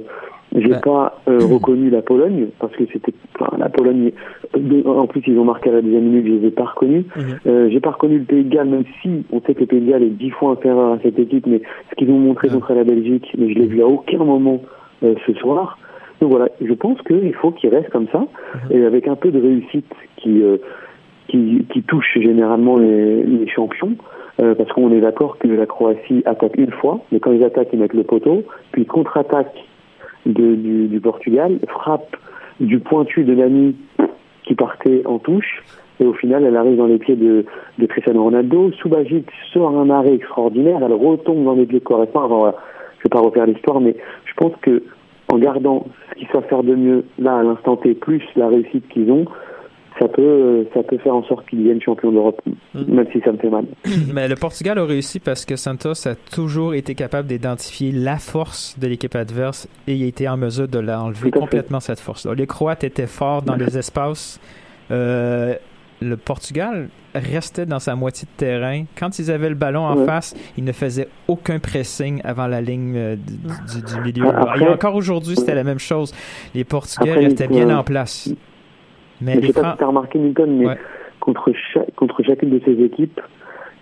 Speaker 5: j'ai
Speaker 6: Ben.
Speaker 5: pas euh, *clears throat* reconnu la Pologne parce que c'était enfin, la Pologne. en plus, ils ont marqué à la deuxième minute, je les ai pas reconnus.
Speaker 7: Mhm.
Speaker 5: Euh, j'ai pas reconnu le Pays de Galles, même si on sait que le Pays de Galles est dix fois inférieur à cette équipe, mais ce qu'ils ont montré
Speaker 6: Ouais.
Speaker 5: contre la Belgique, mais je l'ai vu à aucun moment euh, ce soir. Donc voilà, je pense qu'il faut qu'il reste comme ça, et avec un peu de réussite qui euh, qui, qui touche généralement les, les champions, euh, parce qu'on est d'accord que la Croatie attaque une fois, mais quand ils attaquent, ils mettent le poteau, puis contre-attaque du, du Portugal, frappe du pointu de l'ami qui partait en touche, et au final, elle arrive dans les pieds de, de Cristiano Ronaldo. Subasic sort un arrêt extraordinaire, elle retombe dans les pieds de Correspond. Enfin, voilà, je vais pas refaire l'histoire, mais je pense que en gardant ce qu'ils savent faire de mieux là à l'instant T, plus la réussite qu'ils ont, ça peut, ça peut faire en sorte qu'ils deviennent champions d'Europe, même si ça me fait mal. *clears throat*
Speaker 6: Mais le Portugal a réussi parce que Santos a toujours été capable d'identifier la force de l'équipe adverse et il a été en mesure de l'enlever complètement cette force-là. Les Croates étaient forts dans *laughs* les espaces. Euh, le Portugal restait dans sa moitié de terrain. Quand ils avaient le ballon en face, ils ne faisaient aucun pressing avant la ligne euh, du, milieu.
Speaker 5: Ah, après-
Speaker 6: Et encore aujourd'hui, c'était la même chose. Les Portugais
Speaker 5: Après,
Speaker 6: restaient bien
Speaker 5: euh,
Speaker 6: en place. Mais
Speaker 5: Mais je
Speaker 6: les
Speaker 5: sais pas remarqué, Newton, mais
Speaker 6: Ouais.
Speaker 5: contre, cha- contre chacune de ces équipes,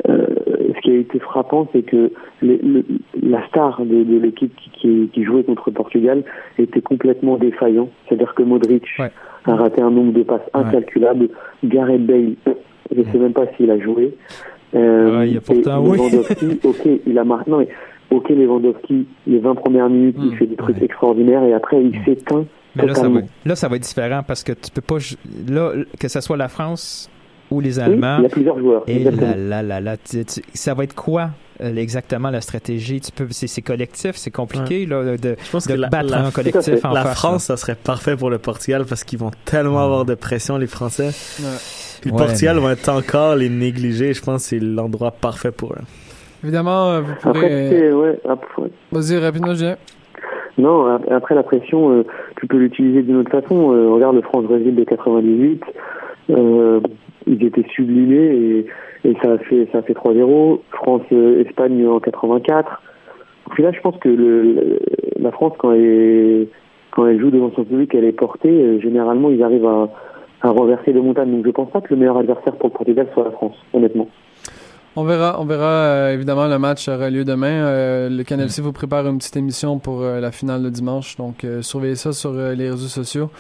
Speaker 5: euh, ce qui a été frappant, c'est que les- le- la star de, de l'équipe qui, qui, qui jouait contre le Portugal était complètement défaillant. C'est-à-dire que Modric
Speaker 6: Ouais.
Speaker 5: A raté un nombre de passes
Speaker 6: Ouais.
Speaker 5: incalculable. Gareth Bale, je sais même pas s'il a joué. Euh,
Speaker 6: Ouais, il y a pourtant, oui. *laughs*
Speaker 5: Ok, il a marqué. Non, mais ok, Lewandowski, les 20 premières minutes, il
Speaker 4: Mm.
Speaker 5: fait des trucs
Speaker 6: Ouais.
Speaker 5: extraordinaires et après, il s'éteint
Speaker 6: Mais là ça, va, là, ça va être différent parce que tu peux pas. Là, que ce soit la France ou les
Speaker 5: Oui,
Speaker 6: Allemands.
Speaker 5: il y a plusieurs joueurs.
Speaker 6: Et là, là, là, là, ça va être quoi exactement la stratégie Tu peux, c'est, collectif, c'est compliqué là, de,
Speaker 7: Je pense
Speaker 6: de
Speaker 7: que la,
Speaker 6: battre
Speaker 7: la-
Speaker 6: un collectif en
Speaker 7: la
Speaker 6: face.
Speaker 7: France, ça serait parfait pour le Portugal parce qu'ils vont tellement avoir de pression, les Français. Puis le
Speaker 6: Ouais,
Speaker 7: Portugal
Speaker 6: mais-
Speaker 7: va être encore les négliger. Je pense que c'est l'endroit parfait pour eux.
Speaker 4: Évidemment, euh, vous pourrez.
Speaker 5: après,
Speaker 4: Vas-y rapidement, Julien.
Speaker 5: Non, ap- après la pression, euh, tu peux l'utiliser d'une autre façon. Euh, regarde le France-Brésil de 98. Euh, ils étaient sublimés et, et ça a fait ça a fait 3-0. France-Espagne en 84. Au final, je pense que le, la France, quand elle, quand elle joue devant son public, elle est portée. euh, généralement, ils arrivent à, à renverser les montagnes. Donc, je pense pas que le meilleur adversaire pour le Portugal soit la France, honnêtement.
Speaker 4: On verra, on verra euh, évidemment le match aura lieu demain. Euh, le Canal C vous prépare une petite émission pour euh, la finale de dimanche, donc euh, surveillez ça sur euh, les réseaux sociaux.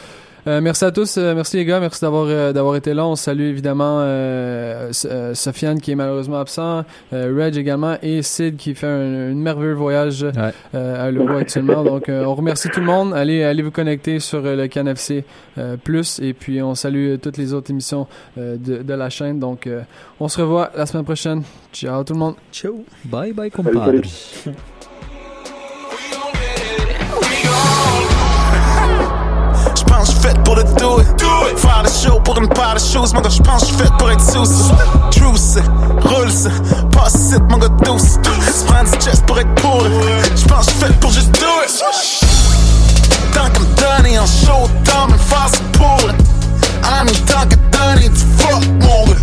Speaker 4: Euh, merci à tous, euh, merci les gars, merci d'avoir euh, d'avoir été là. On salue évidemment euh, euh, Sofiane qui est malheureusement absent, euh, Reg également et Sid qui fait un, un merveilleux voyage euh, à l'Euro actuellement. Donc euh, on remercie tout le monde. Allez allez vous connecter sur le CanFC euh, Plus et puis on salue toutes les autres émissions euh, de, de la chaîne. Donc euh, on se revoit la semaine prochaine. Ciao tout le monde.
Speaker 7: Ciao.
Speaker 11: Bye bye
Speaker 5: Salut,
Speaker 11: compadre.
Speaker 5: salut.
Speaker 12: J'pense j'suis fait pour le do it. Faire le show pour une paire de choses, mon gars, j'pense j'suis fait pour être sous ça, roule ça, passe it, mon gars, douce. Du chest pour être pour J'pense j'suis fait pour juste do it. Tant qu'à me donner en show, tant me faire pour it. Tant qu'à donner du fuck, mon gars.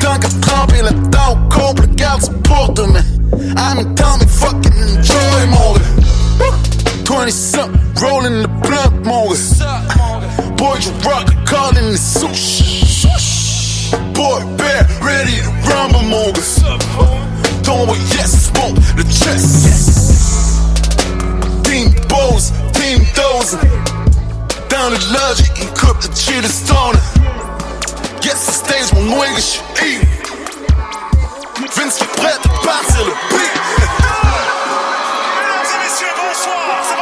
Speaker 12: Tant qu'à tremper le temps au couple, garde pour demain. I mean, tant me fucking enjoy, mon gars. 20 something, you rock, calling the sushi. Boy, bear, ready to rumble, mon gars. Don't wait, yes, smoke the chest. Team Bows, Team Dozer. Dans le lodge, il coupe the cheetah stoner. Yes, the stage, mon nigga, shit eat. Vince qui est prêt à partir le beat.
Speaker 13: Mesdames et messieurs, bonsoir,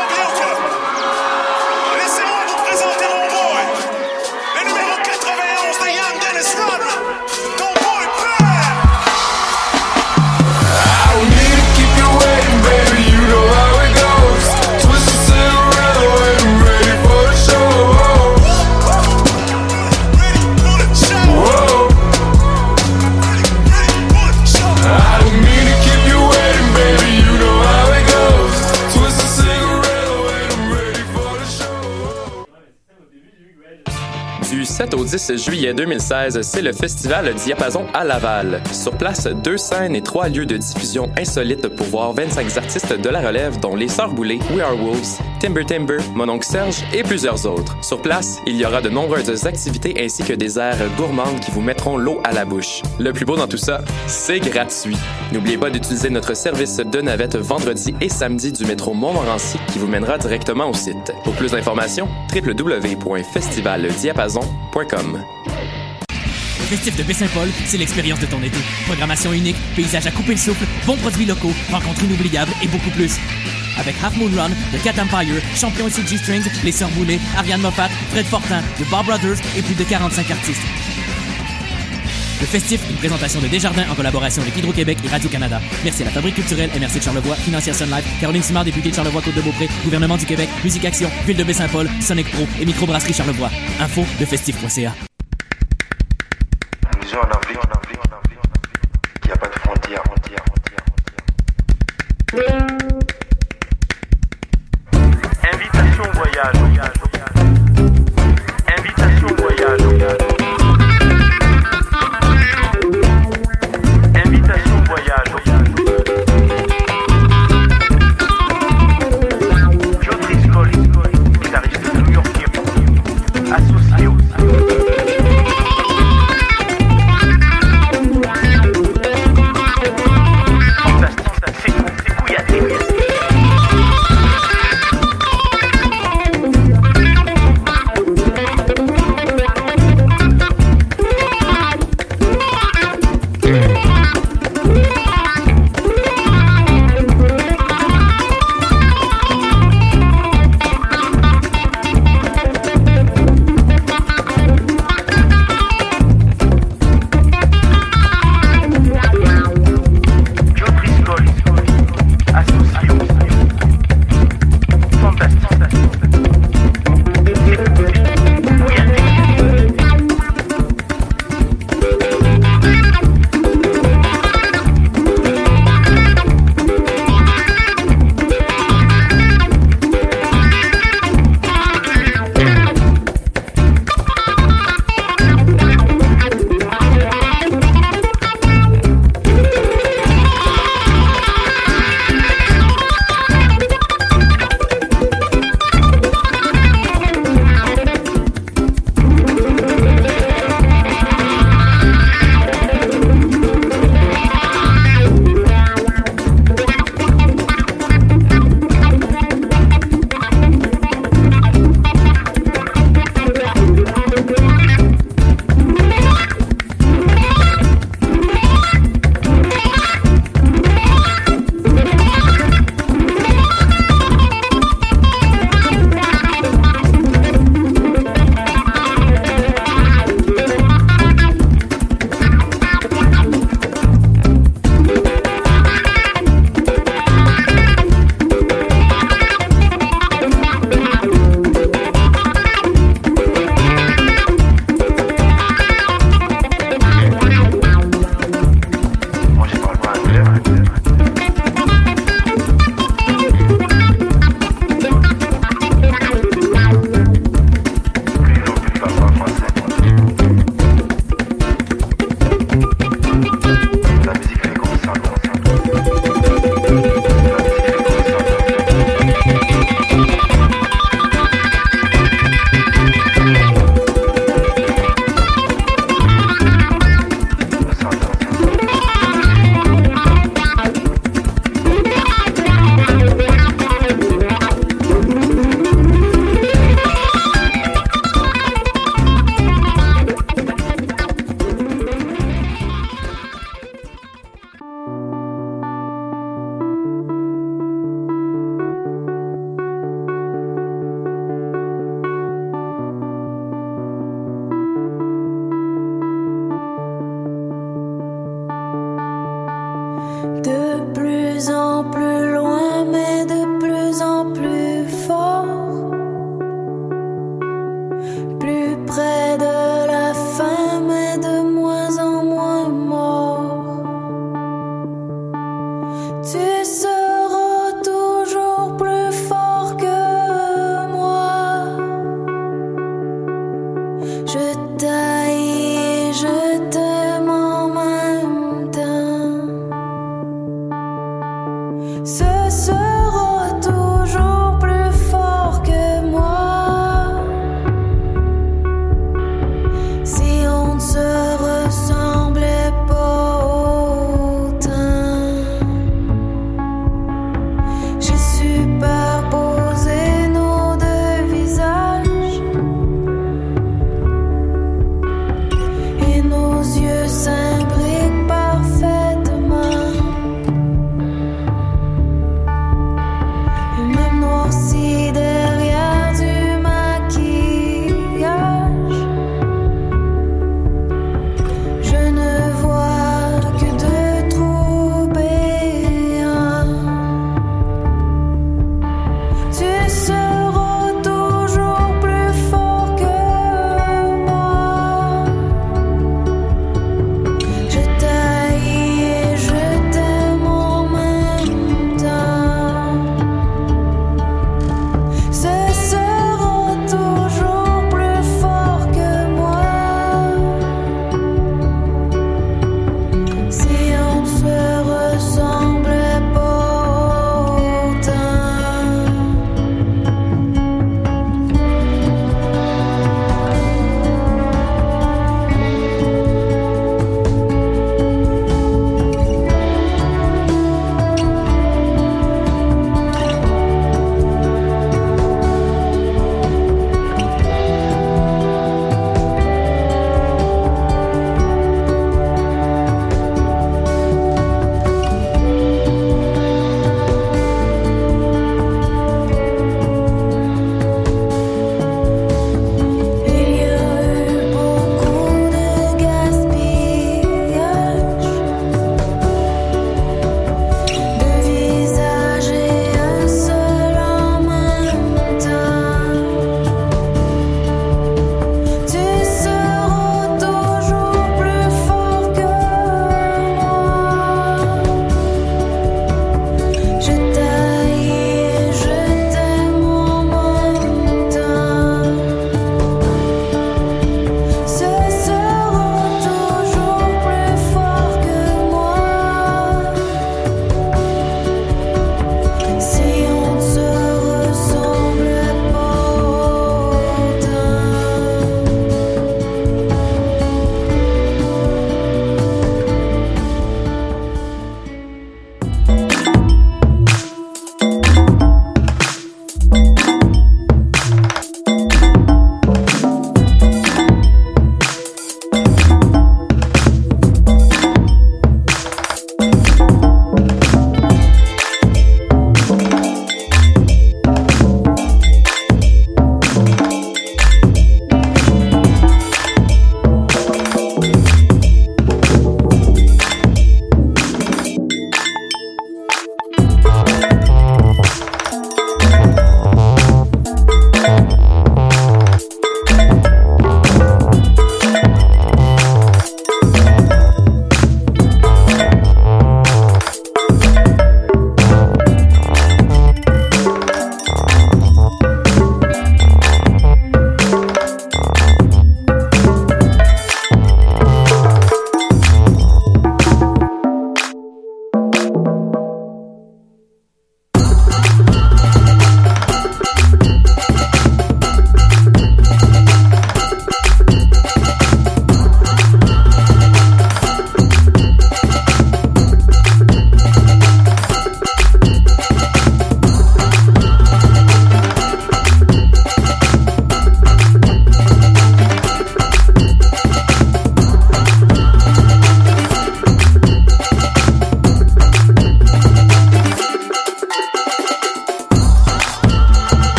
Speaker 14: juillet 2016, c'est le festival Diapason à Laval. Sur place, deux scènes et trois lieux de diffusion insolites pour voir 25 artistes de la relève, dont les Sœurs Boulay, We Are Wolves, Timber Timber, Mon Oncle Serge et plusieurs autres. Sur place, il y aura de nombreuses activités ainsi que des aires gourmandes qui vous mettront l'eau à la bouche. Le plus beau dans tout ça, c'est gratuit. N'oubliez pas d'utiliser notre service de navette vendredi et samedi du métro Montmorency qui vous mènera directement au site. Pour plus d'informations, www.festivaldiapason.com.
Speaker 15: Festif de Baie-Saint-Paul, c'est l'expérience de ton été. Programmation unique, paysage à couper le souffle, bons produits locaux, rencontres inoubliables et beaucoup plus. Avec Half Moon Run, The Cat Empire, Champion CG Strings, Les Sœurs Boulay, Ariane Moffat, Fred Fortin, The Bar Brothers et plus de 45 artistes. Le festif, une présentation de Desjardins en collaboration avec Hydro-Québec et Radio-Canada. Merci à la Fabrique culturelle MRC de Charlevoix, Financière Sun Life, Caroline Simard, députée de Charlevoix-Côte-de-Beaupré, Gouvernement du Québec, Musique Action, Ville de Baie-Saint-Paul, Sonic Pro et Microbrasserie Charlevoix. Info de festif.ca.
Speaker 16: a envie. Il n'y a pas de frontières, frontières, frontières, frontières.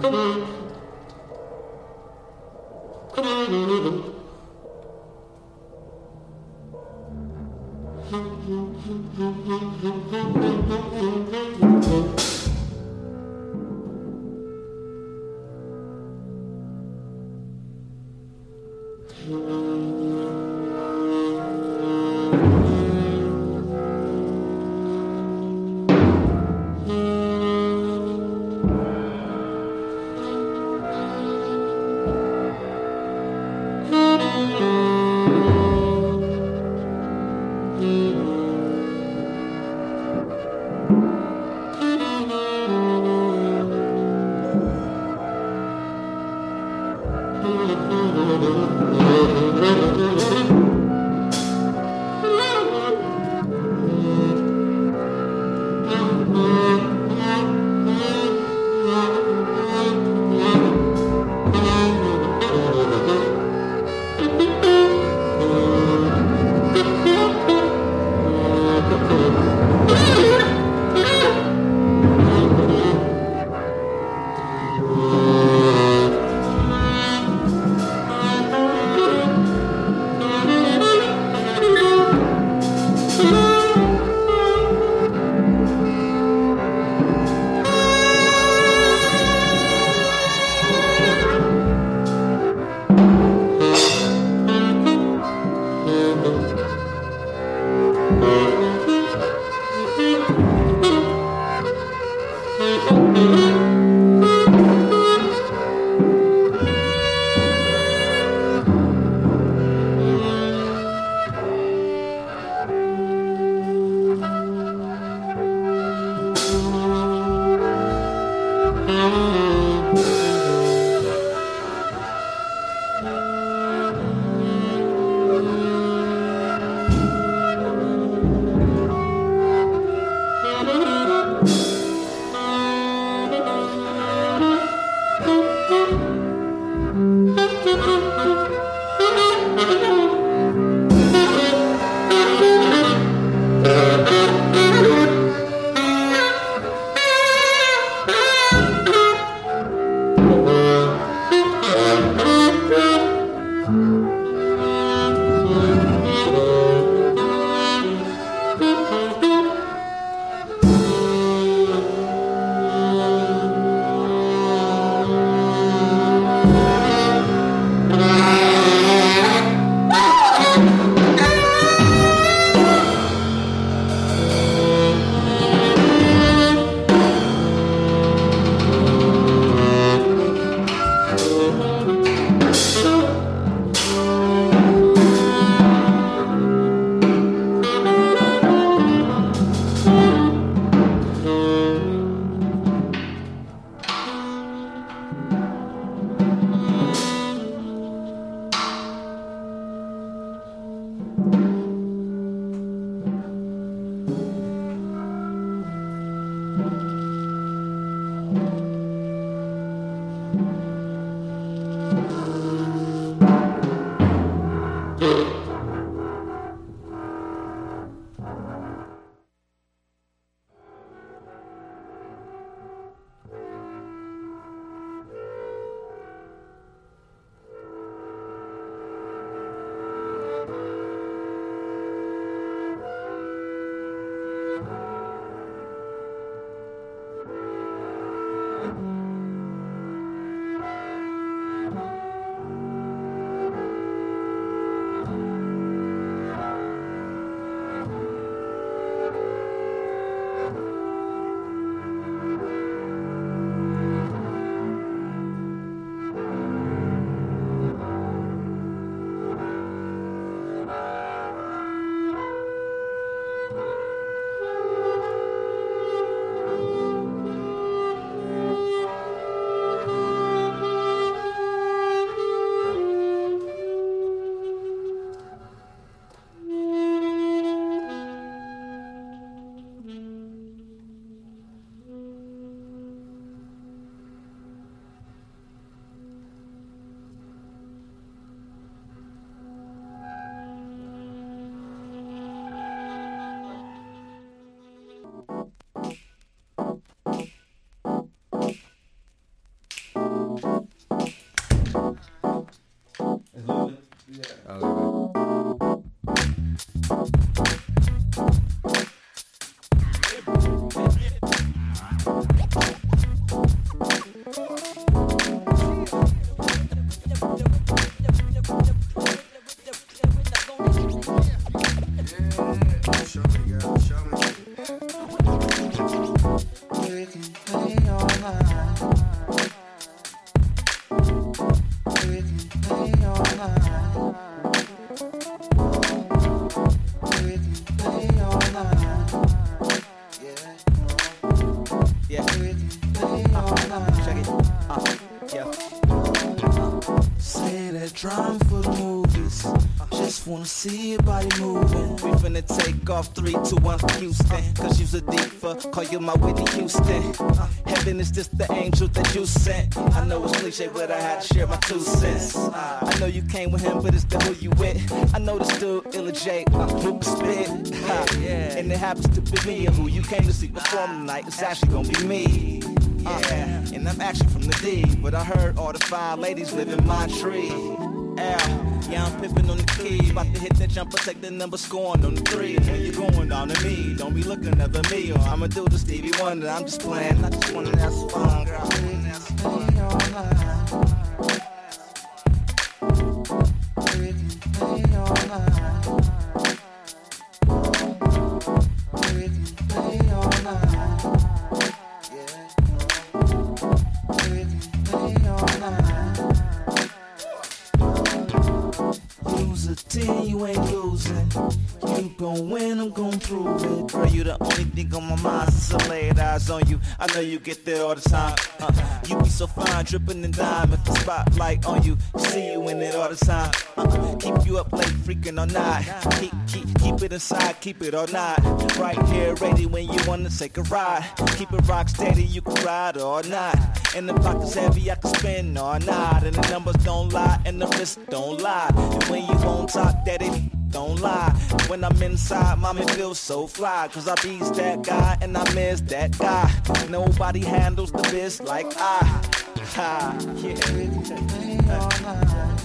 Speaker 11: Thank you.
Speaker 17: See your body moving. We finna take off three, two, one for Houston. Cause you's a diva, call you my Whitney Houston. Uh, heaven is just the angel that you sent. I know it's cliche, but I had to share my two cents. I know you came with him, but it's the who you with. I know this dude, Illa J, who can spit. And it happens to be me, and who you came to see perform tonight. It's actually gonna be me. Uh, and I'm actually from the D, but I heard all the fine ladies live in my tree. Yeah, I'm pimping on the key. About to hit that jumper, take the number, scoring on the three. When you're going down to me, don't be looking at me, or I'ma do the Stevie Wonder. I'm just playing, I just wanna have some fun, girl. On you. I know you get there all the time. Uh, you be so fine, dripping in dime. If the spotlight on you, see you in it all the time. Uh, keep you up late, freaking all night. Keep, keep, keep it inside, keep it all night. Right here, ready when you wanna take a ride. Keep it rock steady, you can ride all night. And the pocket's heavy, I can spend all night. And the numbers don't lie, and the wrist don't lie. And when you on top, that it don't lie. When I'm inside, mommy feels so fly. Cause I be's that guy, and I miss that guy. Nobody handles the biz like I. Ha, yeah. *laughs*